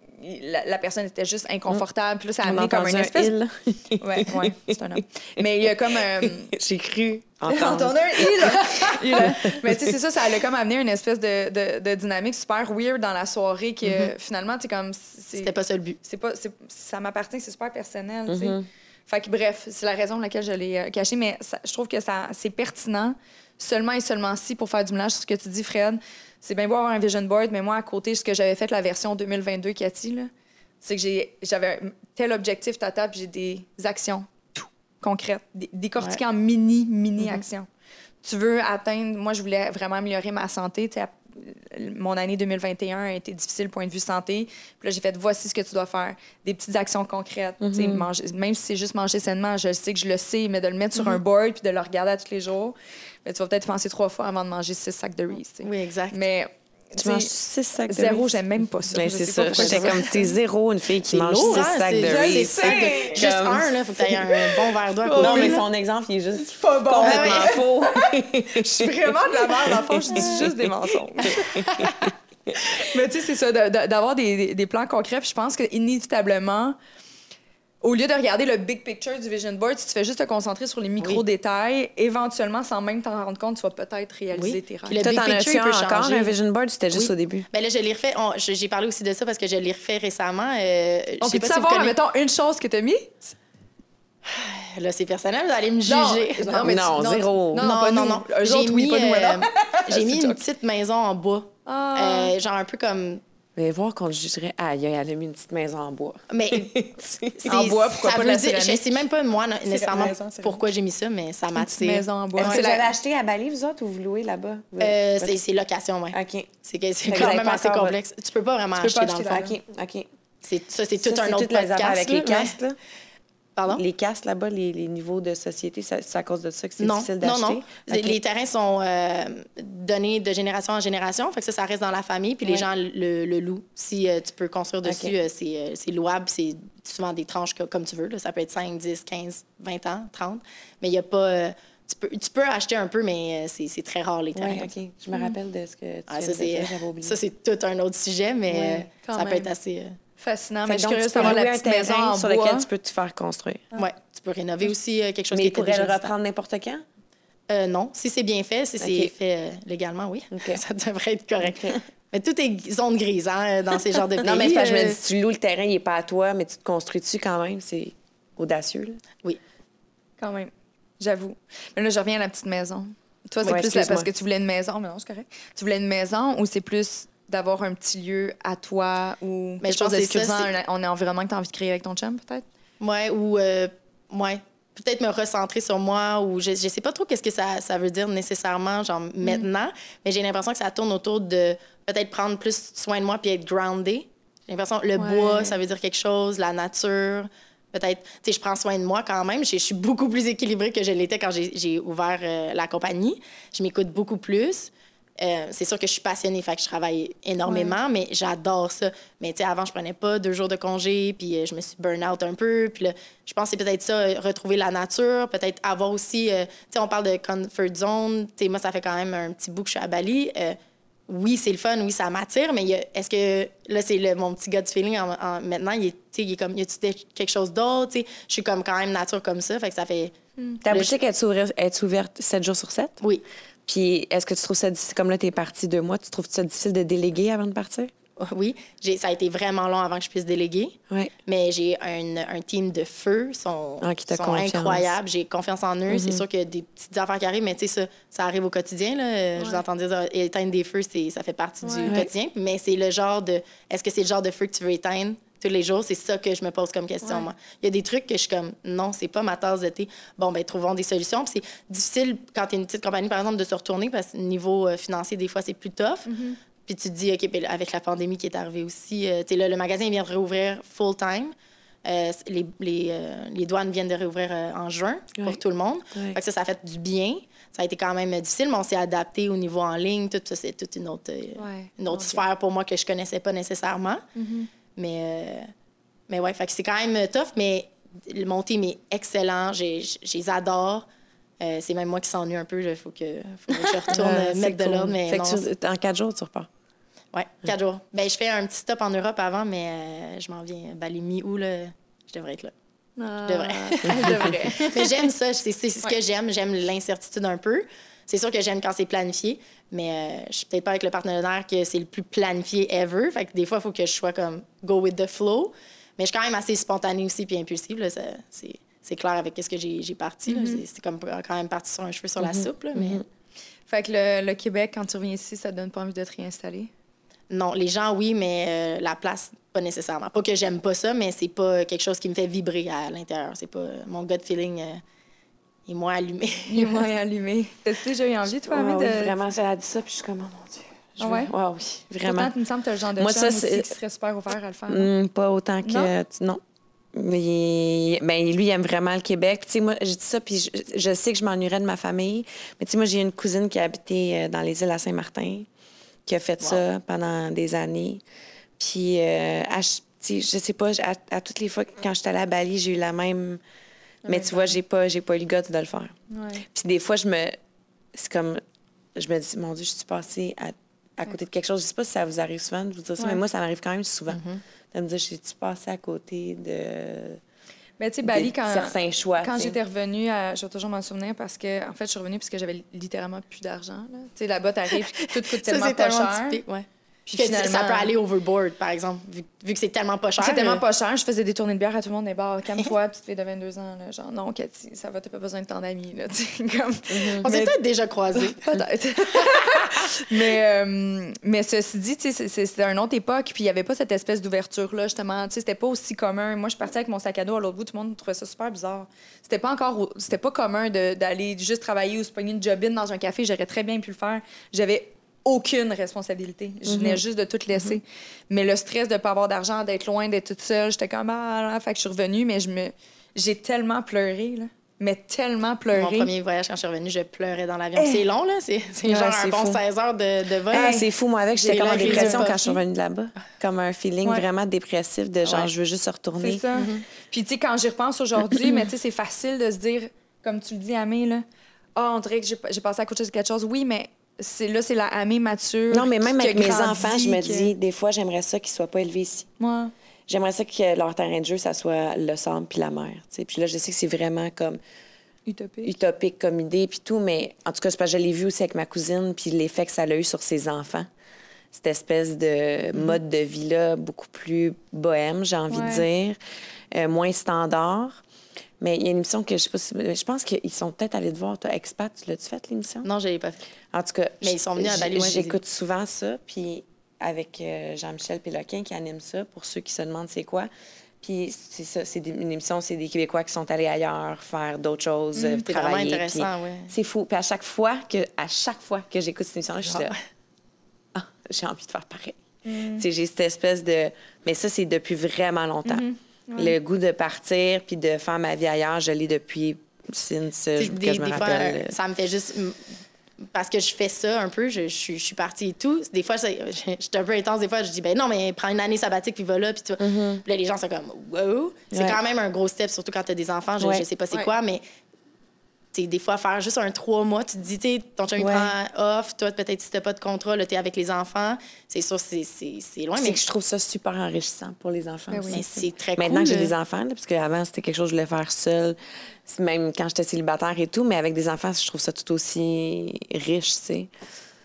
La, la personne était juste inconfortable. Puis là, ça a amené comme une un espèce. il. Ouais, ouais, c'est un homme. Mais il y a comme. euh, J'ai cru Entendre un il. Mais tu sais, c'est ça, ça a comme amené une espèce de, de, de dynamique super weird dans la soirée que finalement, tu sais, comme. C'était pas ça le but. c'est pas ça m'appartient c'est super personnel. Mhm. fait que bref c'est la raison pour laquelle je l'ai euh, caché mais ça- je trouve que ça c'est pertinent seulement et seulement si pour faire du ménage sur ce que tu dis Fred c'est bien beau avoir un vision board mais moi à côté ce que j'avais fait la version 2022 Cathy c'est que j'avais tel objectif tata puis j'ai des actions tout concrètes décortiquées en mini mini actions tu veux atteindre moi je voulais vraiment améliorer ma santé à- mon année 2021 a été difficile point de vue santé. Puis là, j'ai fait voici ce que tu dois faire. Des petites actions concrètes. sais, manger- même si c'est juste manger sainement, je sais que je le sais, mais de le mettre sur un board puis de le regarder à tous les jours, tu vas peut-être penser trois fois avant de manger six sacs de Reese. tu sais. Oui, exact. Mais Tu manges 6 sacs de zéro, j'aime même pas ça. Ben, c'est ça. J'étais comme, t'es zéro une fille qui mange lourd, 6 hein? sacs C'est- de Reese. Juste Comme- un, là, faut que tu aies un bon verre d'eau. Non, mais son exemple, il est juste Pas bon. complètement faux. Je suis vraiment de la merde. En fond, je dis juste des mensonges. Mais tu sais, c'est ça, de- de- d'avoir des, des- des plans concrets. Puis je pense que inévitablement, au lieu de regarder le big picture du vision board, si tu fais juste te concentrer sur les micro-détails, éventuellement, sans même t'en rendre compte, tu vas peut-être réaliser Oui. tes rêves. Puis le Toi, big t'en picture, il peut encore, changer? un vision board? C'était juste Oui. au début. Ben là, je l'ai refait. on- J'ai parlé aussi de ça parce que je l'ai refait récemment. Euh, On peut pas si savoir, connaissez- mettons, une chose que t'as mis? Là, c'est personnel, vous allez me juger. Non, mais tu- Non, zéro. Non, non, pas non, J'ai mis, euh, mis une petite maison en bois. Ah. Euh, genre un peu comme. Mais voir qu'on jugerait, aïe, elle a mis une petite maison en bois. Mais C'est- En bois, pourquoi ça pas veut la dire- Je sais même pas, moi, nécessairement, maison, pourquoi j'ai mis ça, mais ça petite m'attire. maison en bois. Est-ce C'est que vous la- l'avez acheté à Bali, vous autres, ou vous louez là-bas? Euh, c'est c'est location, oui. OK. C'est quand même assez encore complexe. Tu peux pas vraiment Tu peux pas acheter dans le acheter fond. OK, OK. C'est- Ça, c'est tout un autre podcast. avec les castes. Pardon? Les castes là-bas, les, les niveaux de société, c'est à cause de ça que c'est Non, difficile non, d'acheter? non. OK. Les terrains sont euh, donnés de génération en génération. Fait que ça, ça reste dans la famille. Puis les gens le, le louent. Si euh, tu peux construire dessus, euh, c'est louable. C'est souvent des tranches que- comme tu veux. là. Ça peut être 5, 10, 15, 20 ans, 30. Mais il n'y a pas... tu, peux, tu peux acheter un peu, mais c'est très rare, les terrains. Oui, OK. Je me rappelle de ce que tu Ah, ça, dire, oublié. ça, c'est tout un autre sujet, mais Ouais, ça peut être assez... Fascinant. Fait Mais je suis curieuse tu peux d'avoir la un petite maison en sur bois. lequel tu peux te faire construire. Ouais, tu peux rénover aussi euh, quelque chose Mais qui il était pourrait déjà le existant. reprendre n'importe quand? Euh, non, si c'est bien fait, si c'est fait euh, légalement, oui. Ça devrait être correct. Mais tout est zone grise hein, dans ces genres de pays. Non, mais je me dis, tu loues le terrain, il n'est pas à toi, mais tu te construis dessus quand même? C'est audacieux. là. Oui. Quand même. J'avoue. Mais là, je reviens à la petite maison. Toi, c'est Ouais, plus là, parce que tu voulais une maison. Mais non, c'est correct. Tu voulais une maison ou c'est plus d'avoir un petit lieu à toi ou Mais quelque je chose pense de que c'est ça, sécurisant, un, un environnement que tu as envie de créer avec ton chum, peut-être? Ouais, ou. euh, ouais. peut-être me recentrer sur moi ou je, je sais pas trop qu'est-ce que ça, ça veut dire nécessairement, genre maintenant, mais j'ai l'impression que ça tourne autour de peut-être prendre plus soin de moi puis être grounded. J'ai l'impression le Ouais. bois, ça veut dire quelque chose, la nature. Peut-être, tu sais, je prends soin de moi quand même. Je je suis beaucoup plus équilibrée que je l'étais quand j'ai j'ai ouvert euh, la compagnie. Je m'écoute beaucoup plus. Euh, c'est sûr que je suis passionnée, fait que je travaille énormément, mais j'adore ça. Mais tu sais, avant, je prenais pas deux jours de congé, puis euh, je me suis burn out un peu. Puis là, je pense que c'est peut-être ça, euh, retrouver la nature, peut-être avoir aussi, euh, tu sais, on parle de comfort zone. Tu sais, moi, ça fait quand même un petit bout que je suis à Bali. Euh, oui, c'est le fun, oui, ça m'attire, mais est-ce que là, c'est le- mon petit gut feeling en, en- maintenant, il est, tu sais, il est comme, y a-tu quelque chose d'autre? Je suis comme quand même nature comme ça, fait que ça fait. Ta Le- boutique, est ouverte 7 jours sur 7? Oui. Puis est-ce que tu trouves ça difficile, comme là, tu es parti deux mois, tu trouves ça difficile de déléguer avant de partir? Oui, j'ai- ça a été vraiment long avant que je puisse déléguer. Oui. Mais j'ai un, un team de feu, sont, Ah, qui sont incroyables. J'ai confiance en eux. C'est sûr qu'il y a des petites affaires qui arrivent, mais tu sais, ça, ça arrive au quotidien. Là. Je vous entends dire, éteindre des feux, ça fait partie Ouais. du Ouais. quotidien. Mais c'est le genre de. Est-ce que c'est le genre de feu que tu veux éteindre? Tous les jours? C'est ça que je me pose comme question, Ouais. moi. Il y a des trucs que je suis comme, non, c'est pas ma tasse de thé. Bon, ben trouvons des solutions. Puis c'est difficile quand tu es une petite compagnie, par exemple, de se retourner parce que niveau euh, financier, des fois, c'est plus tough. Mm-hmm. Puis tu te dis, OK, ben, avec la pandémie qui est arrivée aussi, euh, tu sais, là, le magasin vient de réouvrir full-time. Euh, les, les, euh, les douanes viennent de réouvrir en juin pour tout le monde. Ouais. Fait que ça, ça a fait du bien. Ça a été quand même difficile, mais on s'est adapté au niveau en ligne. Tout ça, c'est toute une autre, Ouais. une autre sphère pour moi que je connaissais pas nécessairement. Mais, euh, mais ouais, fait que c'est quand même tough, mais mon team est excellent. Je les adore. Euh, c'est même moi qui s'ennuie un peu. Il faut que, faut que je retourne euh, mettre de l'ordre. Mais Fait non, que tu- en quatre jours, tu repars. Ouais, quatre jours. Ben, je fais un petit stop en Europe avant, mais euh, je m'en viens. Ben, les mi-août, là, je devrais être là. Je devrais. je devrais. Mais j'aime ça, c'est c'est ce Ouais. que j'aime. J'aime l'incertitude un peu. C'est sûr que j'aime quand c'est planifié, mais euh, je suis peut-être pas avec le partenaire que c'est le plus planifié ever. Fait que des fois, il faut que je sois comme go with the flow. Mais je suis quand même assez spontanée aussi puis impulsive. C'est clair avec ce que j'ai parti. là. C'est- C'est comme quand même parti sur un cheveu sur la soupe. là, mais... Fait que le, le Québec, quand tu reviens ici, ça te donne pas envie de te réinstaller? Non, les gens, oui, mais euh, la place, pas nécessairement. Pas que j'aime pas ça, mais c'est pas quelque chose qui me fait vibrer à l'intérieur. C'est pas mon gut feeling euh, est moins allumé. Il est moins allumé. T'as-tu déjà eu envie, toi, Ouais, de... oui, vraiment, ça a dit ça, puis je suis comme, oh mon Dieu. Je Ah veux- ouais? Ouais, oui, vraiment. Pourtant, tu me sembles que t'as le genre de Moi, ça, aussi c'est- qui serait super ouvert à le faire. non? Hmm, pas autant que. tu- Non. Il- ben, lui, il aime vraiment le Québec. Puis, tu sais, moi, je dis ça, puis je, je sais que je m'ennuierais de ma famille. Mais, tu sais, moi, j'ai une cousine qui a habité euh, dans les îles à Saint-Martin, qui a fait ça pendant des années. Puis, euh, à tu je sais pas, à, à toutes les fois que quand j'étais allée à Bali, j'ai eu la même. Mais tu vois, j'ai pas, j'ai pas eu le goût de le faire. Puis des fois, je me. C'est comme. Je me dis, mon Dieu, je suis passée à, à côté de quelque chose. Je sais pas si ça vous arrive souvent de vous dire ça, mais moi, ça m'arrive quand même souvent. De me dire, j'ai-tu passé à côté de. Mais tu sais, Bali, quand, certains choix. quand j'étais revenue, à- je vais toujours m'en souvenir parce que, en fait, je suis revenue parce que j'avais littéralement plus d'argent. là. Tu sais, là-bas, t'arrives, tout coûte Ça, tellement c'est pas tellement cher. typique, ouais. Puis Que finalement, ça peut aller overboard, par exemple, vu, vu que c'est tellement pas cher. C'est tellement pas cher. Je faisais des tournées de bière à tout le monde des bars. Calme-toi, petite fille de 22 ans. Là. Genre, non, Cathy, ça va, t'as pas besoin de tant d'amis. Là, comme... On s'est Mais- peut-être déjà croisés. Peut-être. mais, euh, mais ceci dit, c'est- c'était une autre époque, puis il n'y avait pas cette espèce d'ouverture-là, justement. Tu sais, C'était pas aussi commun. Moi, je partais avec mon sac à dos à l'autre bout, tout le monde trouvait ça super bizarre. C'était pas encore. C'était pas commun de- d'aller juste travailler ou se pogner une job-in dans un café. J'aurais très bien pu le faire. J'avais aucune responsabilité. Je venais juste de tout laisser. Mais le stress de pas avoir d'argent, d'être loin, d'être toute seule, j'étais comme ah, là, fait que je suis revenue, mais je me j'ai tellement pleuré là. Mais tellement pleuré. Mon premier voyage, quand je suis revenue, je pleurais dans l'avion. Eh. C'est long, là. C'est c'est Ouais, genre un c'est bon fou. 16 heures de, de vol. Ah, c'est fou, moi, avec, j'étais comme en dépression quand je suis revenue de là-bas. Comme un feeling Ouais. vraiment dépressif de genre, Ouais. je veux juste C'est retourner. ça. Puis, tu sais, quand j'y repense aujourd'hui, mais tu sais, c'est facile de se dire, comme tu le dis, Amé, là, ah, on dirait que j'ai passé à côté de quelque chose. Oui, mais c'est là, c'est la Amé mature. Non, mais même avec mes enfants, je me que- dis, des fois, j'aimerais ça qu'ils soient pas élevés ici. Moi, J'aimerais ça que leur terrain de jeu, ça soit le sable puis la mer. tu sais. Puis là, je sais que c'est vraiment comme utopique. utopique comme idée puis tout, mais en tout cas, parce que je l'ai vu aussi avec ma cousine puis l'effet que ça a eu sur ses enfants. Cette espèce de mode de vie-là beaucoup plus bohème, j'ai envie Ouais. de dire, euh, moins standard. Mais il y a une émission que je sais pas si... Je pense qu'ils sont peut-être allés te voir, toi, Expat, tu l'as-tu fait, l'émission? Non, je l'ai pas fait. En tout cas, Mais ils sont venus à ai J'écoute souvent ça, puis avec euh, Jean-Michel Péloquin qui anime ça, pour ceux qui se demandent c'est quoi. Puis c'est ça, c'est une émission, c'est des Québécois qui sont allés ailleurs faire d'autres choses, euh, Mm, c'est vraiment travailler. intéressant, ouais. C'est fou. Puis à chaque fois que, à chaque fois que j'écoute cette émission-là, je suis là, ah, j'ai envie de faire pareil. Mm. Sais, j'ai cette espèce de. Mais ça, c'est depuis vraiment longtemps. Mm-hmm. Le goût de partir puis de faire ma vie ailleurs, je l'ai depuis since euh, que des, je me des fois, rappelle. euh, ça me fait juste. Parce que je fais ça un peu, je, je suis- je suis partie et tout. Des fois, c'est- je je suis un peu intense. Des fois, je dis, ben non, mais prends une année sabbatique, puis va là, puis tu vas. Puis là, les gens sont comme, wow. C'est Mm-hmm. Ouais. quand même un gros step, surtout quand tu as des enfants. Je, Ouais. je sais pas c'est Ouais. quoi, mais. Des fois, faire juste un trois mois, tu te dis, tu sais, ton chum Ouais. prend off, toi, peut-être si t'as pas de contrat, là, t'es avec les enfants. C'est sûr, c'est loin, C'est mais, que je trouve ça super enrichissant pour les enfants. Ben oui. c'est très Maintenant cool. que j'ai des enfants, là, parce qu'avant, c'était quelque chose que je voulais faire seule, même quand j'étais célibataire et tout, mais avec des enfants, je trouve ça tout aussi riche, tu sais.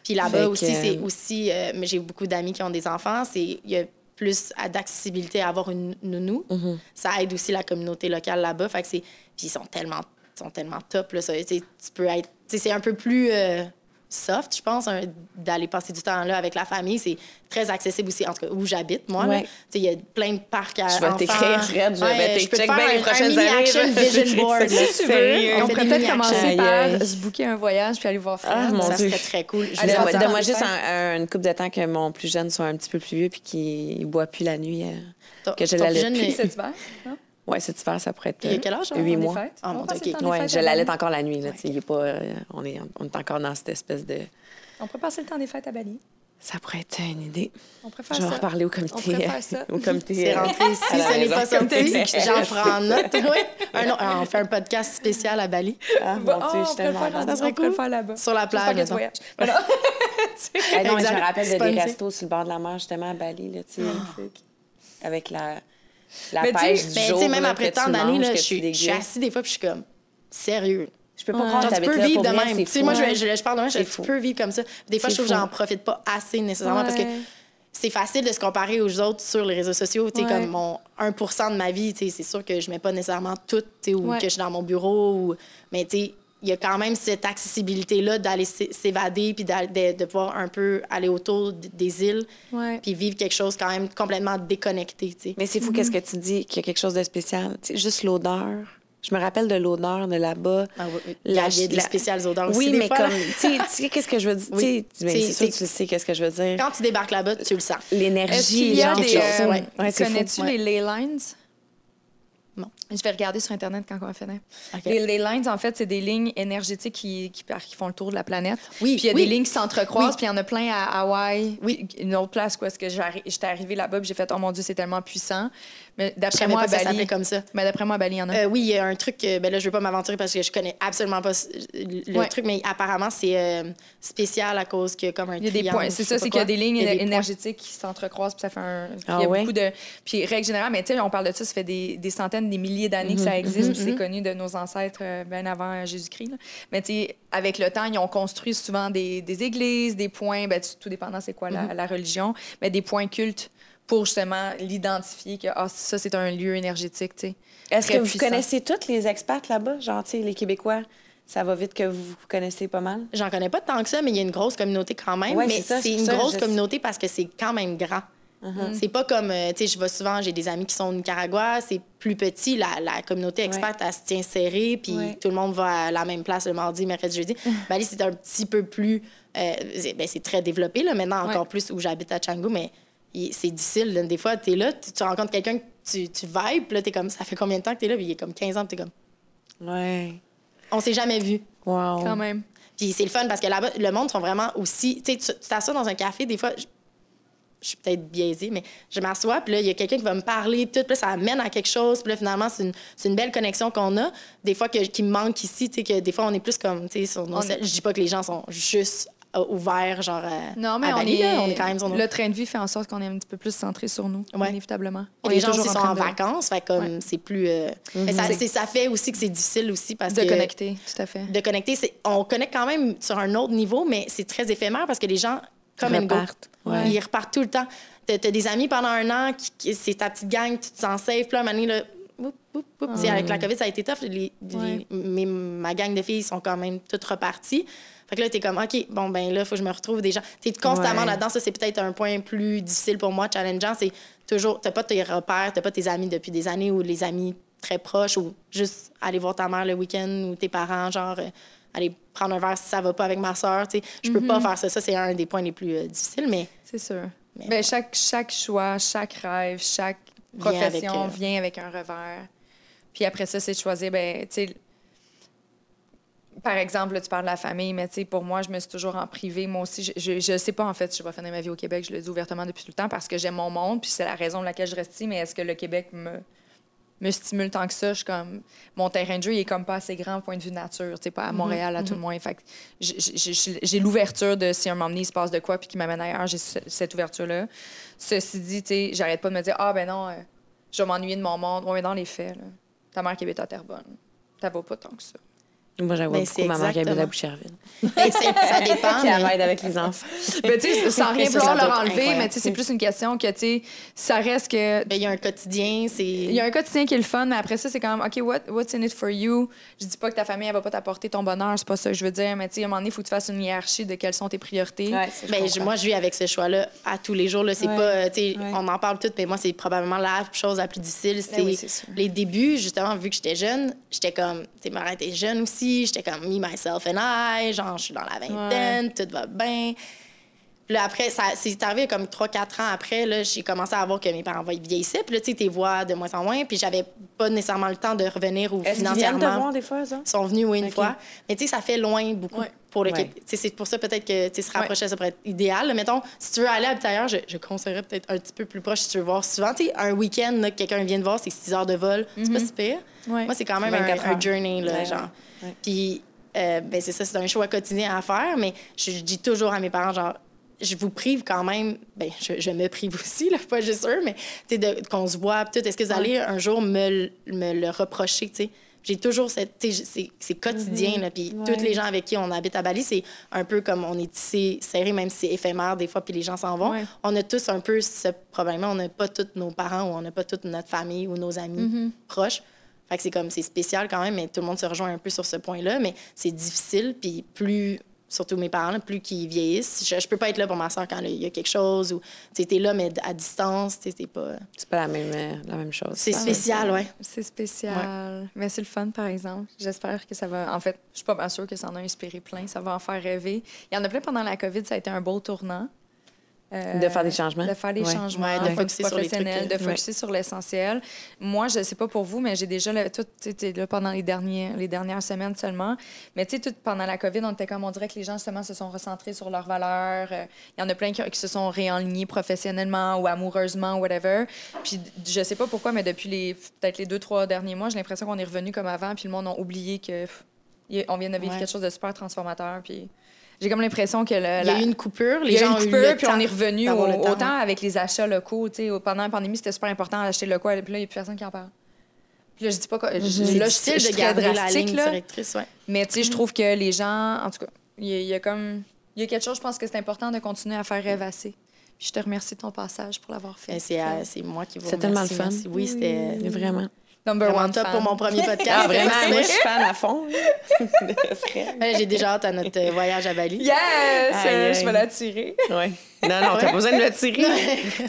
Puis là-bas aussi, c'est aussi. euh, mais j'ai beaucoup d'amis qui ont des enfants. C'est il y a plus d'accessibilité à avoir une nounou. Mm-hmm. Ça aide aussi la communauté locale là-bas. Fait que c'est. Puis ils sont tellement, sont tellement top là. Ça, tu peux être. c'est un peu plus. euh, soft, je pense, un- d'aller passer du temps là avec la famille. C'est très accessible aussi, en tout cas, où j'habite, moi. là. Ouais. Tu sais, Il y a plein de parcs à Je vais t'écrire, Fred, je vais je peux te t'écrire faire bien les prochaines années, action là. vision board. si tu veux. On On pourrait peut-être commencer par se booker un voyage puis aller voir Fred. Ah, mon Ça Dieu. serait très cool. Je Allez, donne-moi juste un- un- une coupe de temps que mon plus jeune soit un petit peu plus vieux puis qu'il ne boit plus la nuit. euh, que je l'allais jeune, plus. Cet hiver? Non? Ouais, cet hiver, ça pourrait être. Il a euh, quel âge, hein? Huit Temps des mois. fêtes? Ah, mon Non, Dieu, Ouais, je Bali. encore la nuit. Là, tu sais, il est pas, euh, on, est, on est encore dans cette espèce de. On pourrait passer le temps des fêtes à Bali. Ça pourrait être une idée. On préfère Je vais en ça. reparler au On comité. préfère ça. au comité. C'est euh, rentré ici, ce n'est pas sorti. Comité. J'en prends note. Oui. Un autre- on fait un podcast spécial à Bali, Ah, Bon, mon Dieu, oh, je on suis tellement Ça serait on le faire là-bas. sur la plage. mettons. voyage. Ah non, mais je me rappelle de des restos sur le bord de la mer, justement, à Bali, là, tu sais, avec la, la Mais tu sais- pêche du jour, même là, après tant d'années, je suis assise des fois puis je suis comme sérieux. Je peux pas croire que tu peux vivre de même. Tu sais, moi, je, hein. je, je parle de même, je tu peux vivre comme ça. Des fois, je trouve que j'en profite pas assez nécessairement parce que c'est facile de se comparer aux autres sur les réseaux sociaux. Tu sais, Ouais. comme mon 1% de ma vie, tu sais, c'est sûr que je mets pas nécessairement tout, tu sais, ou Ouais. que je suis dans mon bureau. Ou... Mais tu sais, il y a quand même cette accessibilité-là d'aller s'é- s'évader puis de, de pouvoir un peu aller autour des îles Ouais. puis vivre quelque chose quand même complètement déconnecté. Mais c'est fou, qu'est-ce que tu dis, qu'il y a quelque chose de spécial? Juste l'odeur. Je me rappelle de l'odeur de là-bas. Ah oui, oui. Il y a, des la- spéciales odeurs aussi. Oui, des mais fois, comme, tu sais, qu'est-ce que je veux dire? Oui. Tu sais, C'est- sûr que tu sais qu'est-ce que je veux dire. Quand tu débarques là-bas, tu le sens. Est-ce L'énergie, qu'il y a genre, des... euh, Ouais, ouais. Connais-tu Ouais. les ley lines? Non. Je vais regarder sur Internet quand on va finir. Les lines, en fait, c'est des lignes énergétiques qui, qui, font le tour de la planète. Oui, Puis il y a oui. des lignes qui s'entrecroisent, Oui. puis il y en a plein à Hawaï. Oui. Une autre place, quoi, parce que j'étais arrivée là-bas, puis j'ai fait, oh mon Dieu, c'est tellement puissant. Mais d'après moi, pas à que ça Bali. s'appelait comme ça. Mais d'après moi, à Bali, il y en a. Euh, oui, il y a un truc, euh, ben là, je veux pas m'aventurer parce que je connais absolument pas le Ouais. truc, mais apparemment, c'est euh, spécial à cause qu'il y a comme un Il y a des points. C'est ça, c'est qu'il y a des lignes Il y a des points. énergétiques qui s'entrecroisent, puis ça fait un. Ah il y a ouais? beaucoup de. Puis, règle générale, mais tu sais, on parle de ça, ça fait des, des centaines, des milliers d'années que Mhm, ça existe, puis c'est connu de nos ancêtres euh, bien avant Jésus-Christ. Mais tu sais, avec le temps, ils ont construit souvent des, des églises, des points, ben, tout dépendant c'est quoi Mhm. la, la religion, mais des points cultes pour justement l'identifier que ah, ça, c'est un lieu énergétique, tu sais. Est-ce que vous connaissez tous les expats là-bas? Genre, tu sais, les Québécois, ça va vite que vous vous connaissez pas mal? J'en connais pas tant que ça, mais il y a une grosse communauté quand même. Ouais, mais c'est ça, c'est c'est une ça, grosse je- communauté parce que c'est quand même grand. Uh-huh. C'est pas comme, euh, tu sais, je vais souvent, j'ai des amis qui sont au Nicaragua, c'est plus petit, la, la communauté expat, elle se tient serrée, puis Ouais. tout le monde va à la même place le mardi, mercredi, jeudi. Bali, c'est un petit peu plus, euh, c'est ben, c'est très développé, là, maintenant, encore Ouais. plus où j'habite à Canggu, mais c'est difficile. là. Des fois, tu es là, tu, tu rencontres quelqu'un que tu, tu vibes, puis là, tu es comme, ça fait combien de temps que tu es là? Puis il est comme 15 ans, puis tu es comme, Ouais. on s'est jamais vu. Wow. Quand même. Puis c'est le fun parce que là-bas, le monde sont vraiment aussi. Tu sais, tu t'assois dans un café, des fois, je, je suis peut-être biaisée, mais je m'assois, puis là, il y a quelqu'un qui va me parler, puis tout, puis là, ça amène à quelque chose, puis là, finalement, c'est une, c'est une belle connexion qu'on a. Des fois, que, qui me manque ici, tu sais, que des fois, on est plus comme, tu sais, sur nos On cell- est- Je dis pas que les gens sont juste euh, ouverts, genre. à- Non, mais à on, Bali, est... là, on est quand même sur nos. Le train de vie fait en sorte qu'on est un petit peu plus centré sur nous, Ouais. inévitablement. Et On les est gens aussi sont en de- vacances, fait comme Ouais. c'est plus. euh, Mais ça, fait aussi que c'est difficile aussi parce De que. connecter, tout à fait. de connecter. On connecte quand même sur un autre niveau, mais c'est très éphémère parce que les gens, comme une go, Repartent, ouais. ils repartent tout le temps. T'as as des amis pendant un an, qui, qui- c'est ta petite gang, tu te sens safe. Puis là, un moment donné, là, oup, oup, oup. Tu sais, Avec la COVID, ça a été tough. Les, les- Ouais. mes- ma gang de filles sont quand même toutes reparties. Fait que là, t'es comme, OK, bon, ben là, il faut que je me retrouve des gens. T'es constamment Ouais. là-dedans. Ça, c'est peut-être un point plus difficile pour moi, challengeant. C'est toujours, t'as pas tes repères, t'as pas tes amis depuis des années ou les amis très proches ou juste aller voir ta mère le week-end ou tes parents, genre, euh, aller prendre un verre si ça va pas avec ma soeur. Tu sais, je peux pas faire ça. Ça, c'est un des points les plus euh, difficiles, mais C'est sûr. Mais Ben, chaque, chaque choix, chaque rêve, chaque Vient profession avec, euh, vient avec un revers. Puis après ça, c'est de choisir, ben, tu sais, par exemple, là, tu parles de la famille, mais tu sais, pour moi, je me suis toujours en privé. Moi aussi, je, je, je sais pas, en fait, si je vais finir ma vie au Québec. Je le dis ouvertement depuis tout le temps parce que j'aime mon monde, puis c'est la raison pour laquelle je reste ici. Mais est-ce que le Québec me, me stimule tant que ça? Je suis comme... Mon terrain de jeu, il est comme pas assez grand point de vue nature, tu sais, pas à Montréal, à tout le moins. Fait j'ai l'ouverture de si un moment donné, il se passe de quoi, puis qui m'amène ailleurs, j'ai ce- cette ouverture-là. Ceci dit, tu sais, j'arrête pas de me dire, ah, ben non, euh, je vais m'ennuyer de mon monde. Mais dans les faits, là, ta mère qui habite à Terrebonne, t'as vaut pas tant que ça. Moi, j'avoue Ben, beaucoup ma mère qui habite à. Boucherville. ben, c'est- ça dépend. Qui mais- avec les enfants. Ben, tu sais, sans rien vouloir leur enlever, incroyable. mais tu sais, c'est plus une question que, tu sais, ça reste que. Ben, il y a un quotidien, c'est. Il y a un quotidien qui est le fun, mais après ça, c'est quand même, OK, what, what's in it for you? Je dis pas que ta famille, elle va pas t'apporter ton bonheur, c'est pas ça que je veux dire, mais tu sais, à un moment donné, il faut que tu fasses une hiérarchie de quelles sont tes priorités. Ouais, Ben, je- moi, je vis avec ce choix-là à tous les jours. Là. C'est Ouais. pas, tu sais, Ouais. on en parle tout, mais moi, c'est probablement la chose la plus difficile. C'est oui, les débuts, justement, vu que j'étais jeune, j'étais comme, tu sais, ma mère était jeune aussi, j'étais comme me, myself and I, genre, je suis dans la vingtaine, tout va bien. Puis là, après, ça, c'est arrivé comme 3-4 ans après, là, j'ai commencé à voir que mes parents vieillissaient. Puis là, tu sais, tes voix de moins en moins. Puis j'avais pas nécessairement le temps de revenir ou Est-ce qu'ils viennent te financièrement. voir des fois, ça? Ils sont venus, oui, une fois. Mais tu sais, ça fait loin beaucoup Ouais. pour Ouais. Sais, C'est pour ça peut-être que se rapprocher, ça pourrait être idéal. là. Mettons, si tu veux aller habiter ailleurs, je, je conseillerais peut-être un petit peu plus proche si tu veux voir souvent. Tu sais, un week-end, là, que quelqu'un vient te voir, c'est 6 heures de vol. C'est pas si pire. Ouais. Moi, c'est quand même un, 24 un journey, là, Ouais, genre. Puis, euh, ben, c'est ça, c'est un choix quotidien à faire, mais je, je dis toujours à mes parents, genre, je vous prive quand même, ben, je, je me prive aussi, là, pas juste eux, mais qu'on se voit, tout. Est-ce que vous allez un jour me, le reprocher, tu sais? J'ai toujours cette. C'est quotidien, là. Puis Ouais. tous les gens avec qui on habite à Bali, c'est un peu comme on est tissé serré, même si c'est éphémère des fois, puis les gens s'en vont. Ouais. On a tous un peu ce problème-là. On n'a pas tous nos parents ou on n'a pas toute notre famille ou nos amis proches. Fait que c'est comme, c'est spécial quand même, mais tout le monde se rejoint un peu sur ce point-là. Mais c'est difficile, puis plus, surtout mes parents, là, plus qu'ils vieillissent, je, je peux pas être là pour ma soeur quand il y a quelque chose ou, tu là, mais à distance, tu sais, pas. C'est pas la même, euh, la même chose. C'est spécial, ouais. C'est spécial. Mais c'est le fun, par exemple. J'espère que ça va. En fait, je suis pas bien sûre que ça en a inspiré plein. Ça va en faire rêver. Il y en a plein pendant la COVID, ça a été un beau tournant. Euh, De faire des changements. De faire des Ouais. changements, Ouais, de de focuser sur les trucs, professionnels, de focuser sur l'essentiel. Moi, je sais pas pour vous, mais j'ai déjà le, tout, tu sais, t'es là pendant les, derniers, les dernières semaines seulement. Mais tu sais, tout pendant la COVID, on était comme, on dirait que les gens, justement, se sont recentrés sur leurs valeurs. Euh, Il y en a plein qui, qui se sont réalignés professionnellement ou amoureusement, whatever. Puis je sais pas pourquoi, mais depuis les, peut-être les deux, trois derniers mois, j'ai l'impression qu'on est revenu comme avant, puis le monde a oublié que pff, on vient de vivre Ouais. quelque chose de super transformateur. Puis j'ai comme l'impression que le, Il y a la- eu une coupure, les il y a gens eu ont une eu coupure, le puis temps on est revenu au- temps, autant ouais. avec les achats locaux. tu sais, au- pendant la pandémie, c'était super important d'acheter locaux. Puis là, il n'y a plus personne qui en parle. Puis là, je dis pas que. je- là, je, suis de très garder la ligne là. directrice, ouais. Mais tu sais, je trouve que les gens. En tout cas, il y, a- il y a comme. Il y a quelque chose, je pense que c'est important de continuer à faire rêvasser. Puis je te remercie de ton passage pour l'avoir fait. Ben, C'est moi qui vous C'est tellement le remercie, fun. merci. Oui, c'était Vraiment. Number vraiment one top fan. pour mon premier podcast. Ah, vraiment, moi, je suis fan à fond. J'ai déjà hâte à notre euh, voyage à Bali. Yes! Aïe, aïe. Je vais la tirer. Ouais. Non, non, t'as pas besoin de me tirer.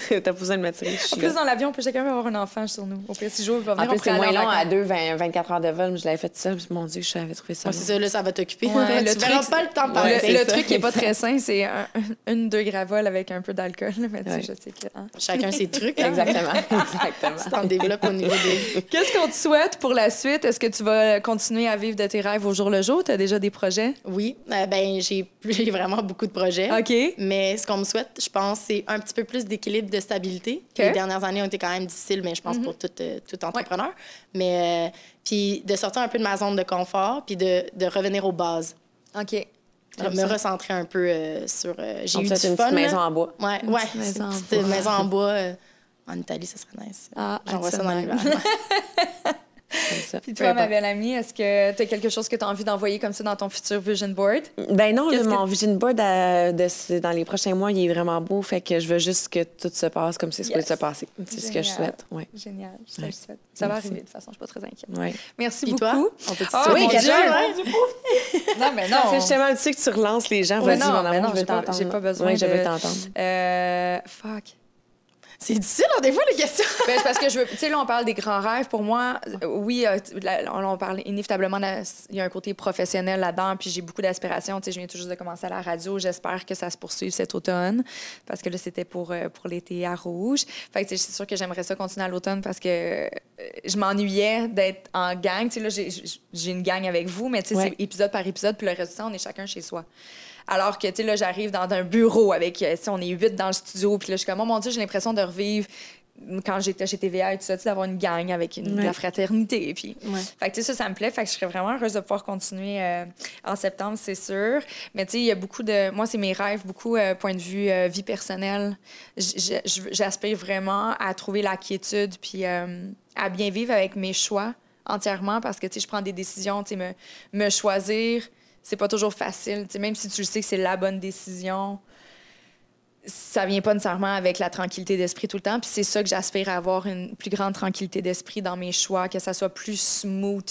t'as pas besoin de me tirer. Je En plus, là. dans l'avion, puis chacun va avoir un enfant sur nous. Au pire, si va En venir, plus, on pourrait c'est moins en long à vacances. 2, 20, 24 heures de vol. mais Je l'avais fait seule. Mon Dieu, j'avais trouvé ça. Ouais, long. c'est ça, là, ça va t'occuper. Ouais, le tu verras truc, pas le temps de Ouais, passer. le ça. truc qui est pas très sain, c'est un- une, deux gravoles avec un peu d'alcool. Mais tu sais, Ouais. je sais que. hein. Chacun ses trucs. hein. Exactement. Exactement. Tu t'en développes au niveau des... Qu'est-ce qu'on te souhaite pour la suite? Est-ce que tu vas continuer à vivre de tes rêves au jour le jour? Tu as déjà des projets? Oui, euh, ben j'ai j'ai vraiment beaucoup de projets. OK. Mais ce qu'on me souhaite, je pense, c'est un petit peu plus d'équilibre, de stabilité. OK. Mhm. Les dernières années ont été quand même difficiles, mais je pense pour tout, euh, tout entrepreneur. Mais euh, puis de sortir un peu de ma zone de confort, puis de, de revenir aux bases. OK. De me ça. recentrer un peu euh, sur. euh, j'ai On eu du une fun. petite maison en bois. Ouais, Une ouais. petite maison c'est en une petite bois. maison en bois. en Italie, ça serait nice. Ah, J'envoie ça absolument. dans l'hiver. ça. Puis toi, ma belle amie, est-ce que tu as quelque chose que tu as envie d'envoyer comme ça dans ton futur vision board? Ben non, que- mon vision board euh, de, dans les prochains mois, il est vraiment beau. Fait que je veux juste que tout se passe comme c'est supposé Yes. se passer. C'est ce que je Génial. souhaite. Ouais. Génial, je Ouais. le souhaite. Ça va arriver, de toute façon, je suis pas très inquiète. Ouais. Merci Puis beaucoup. toi? On peut te Ah, mon quelque Dieu. Non, mais non. Ça fait justement tu sais que tu relances les gens. Vas-y, non, mon amour, non, je veux t'entendre. j'ai pas besoin Ouais, je de- veux t'entendre. Euh, fuck. C'est difficile, hein, des fois, les questions. Ben, c'est parce que je veux. Tu sais, là, on parle des grands rêves. Pour moi, oui, euh, là, on, parle inévitablement. Il y a un côté professionnel là-dedans. Puis j'ai beaucoup d'aspirations. Tu sais, je viens tout juste de commencer à la radio. J'espère que ça se poursuive cet automne. Parce que là, c'était pour, euh, pour l'été à Rouge. Fait que, c'est sûr que j'aimerais ça continuer à l'automne parce que euh, je m'ennuyais d'être en gang. Tu sais, là, j'ai- une gang avec vous, mais tu sais, Ouais. c'est épisode par épisode. Puis le temps, on est chacun chez soi. Alors que, tu sais, là, j'arrive dans un bureau avec, euh, tu sais, on est huit dans le studio, puis là, je suis comme, oh mon Dieu, j'ai l'impression de revivre quand j'étais chez TVA et tout ça, tu sais, d'avoir une gang avec une, de la Ouais. fraternité. Puis, Ouais. fait que, tu sais, ça, ça me plaît. Fait que je serais vraiment heureuse de pouvoir continuer euh, en septembre, c'est sûr. Mais, tu sais, il y a beaucoup de. Moi, c'est mes rêves, beaucoup euh, point de vue euh, vie personnelle. J'aspire vraiment à trouver la quiétude, puis à bien vivre avec mes choix entièrement parce que, tu sais, je prends des décisions, tu sais, me, me choisir, c'est pas toujours facile. Tu sais, même si tu le sais que c'est la bonne décision, ça vient pas nécessairement avec la tranquillité d'esprit tout le temps. Puis c'est ça que j'aspire à avoir une plus grande tranquillité d'esprit dans mes choix, que ça soit plus smooth.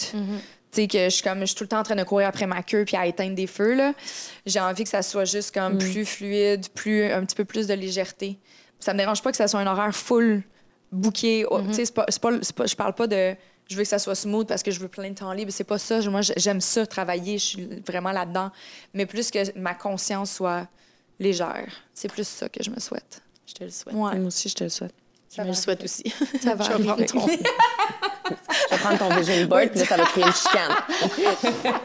Tu sais, que je suis comme, je suis tout le temps en train de courir après ma queue puis à éteindre des feux, là. J'ai envie que ça soit juste comme plus fluide, plus, un petit peu plus de légèreté. Ça me dérange pas que ça soit un horaire full Tu sais, pas, pas, c'est pas- je parle pas de je veux que ça soit smooth parce que je veux plein de temps libre. C'est pas ça. Moi, j'aime ça, travailler. Je suis vraiment là-dedans. Mais plus que ma conscience soit légère. C'est plus ça que je me souhaite. Je te le souhaite. Ouais. Moi aussi, je te le souhaite. Je me le souhaite aussi. Ça va Je vais prendre ton- Je vais prendre ton vision board, puis là, ça va créer une chicane.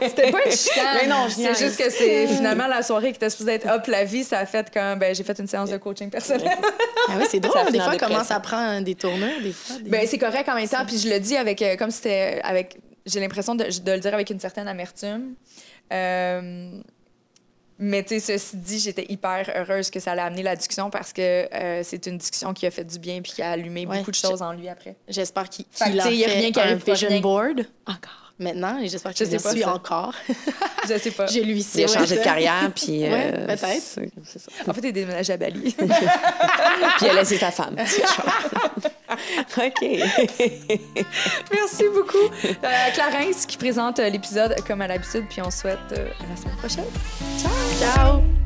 C'était pas une chicane. Mais non, c'est juste que c'est finalement la soirée qui était supposée être hop la vie, ça a fait comme ben j'ai fait une séance de coaching personnel. Ah oui, c'est drôle. Ça des fois, comment ça prend des tournures, des fois. des- Ben c'est correct en même temps, puis je le dis avec euh, comme si c'était avec j'ai l'impression de, de le dire avec une certaine amertume. Euh, mais tu sais, ceci dit, j'étais hyper heureuse que ça allait amener la discussion parce que euh, c'est une discussion qui a fait du bien puis qui a allumé Ouais, beaucoup de choses en lui après. J'espère qu'il Fait en sais, y a fait rien qui un vision board Encore. Maintenant et j'espère Je qu'il sais le pas suit ça. encore. Je sais pas. Je lui Il a sais. changé de carrière, puis... euh, Ouais, peut-être. c'est- c'est ça. En fait, il est déménagé à Bali. Puis il a laissé sa femme. OK. Merci beaucoup. Euh, Clarence qui présente euh, l'épisode comme à l'habitude, puis on souhaite euh, à la semaine prochaine. Ciao!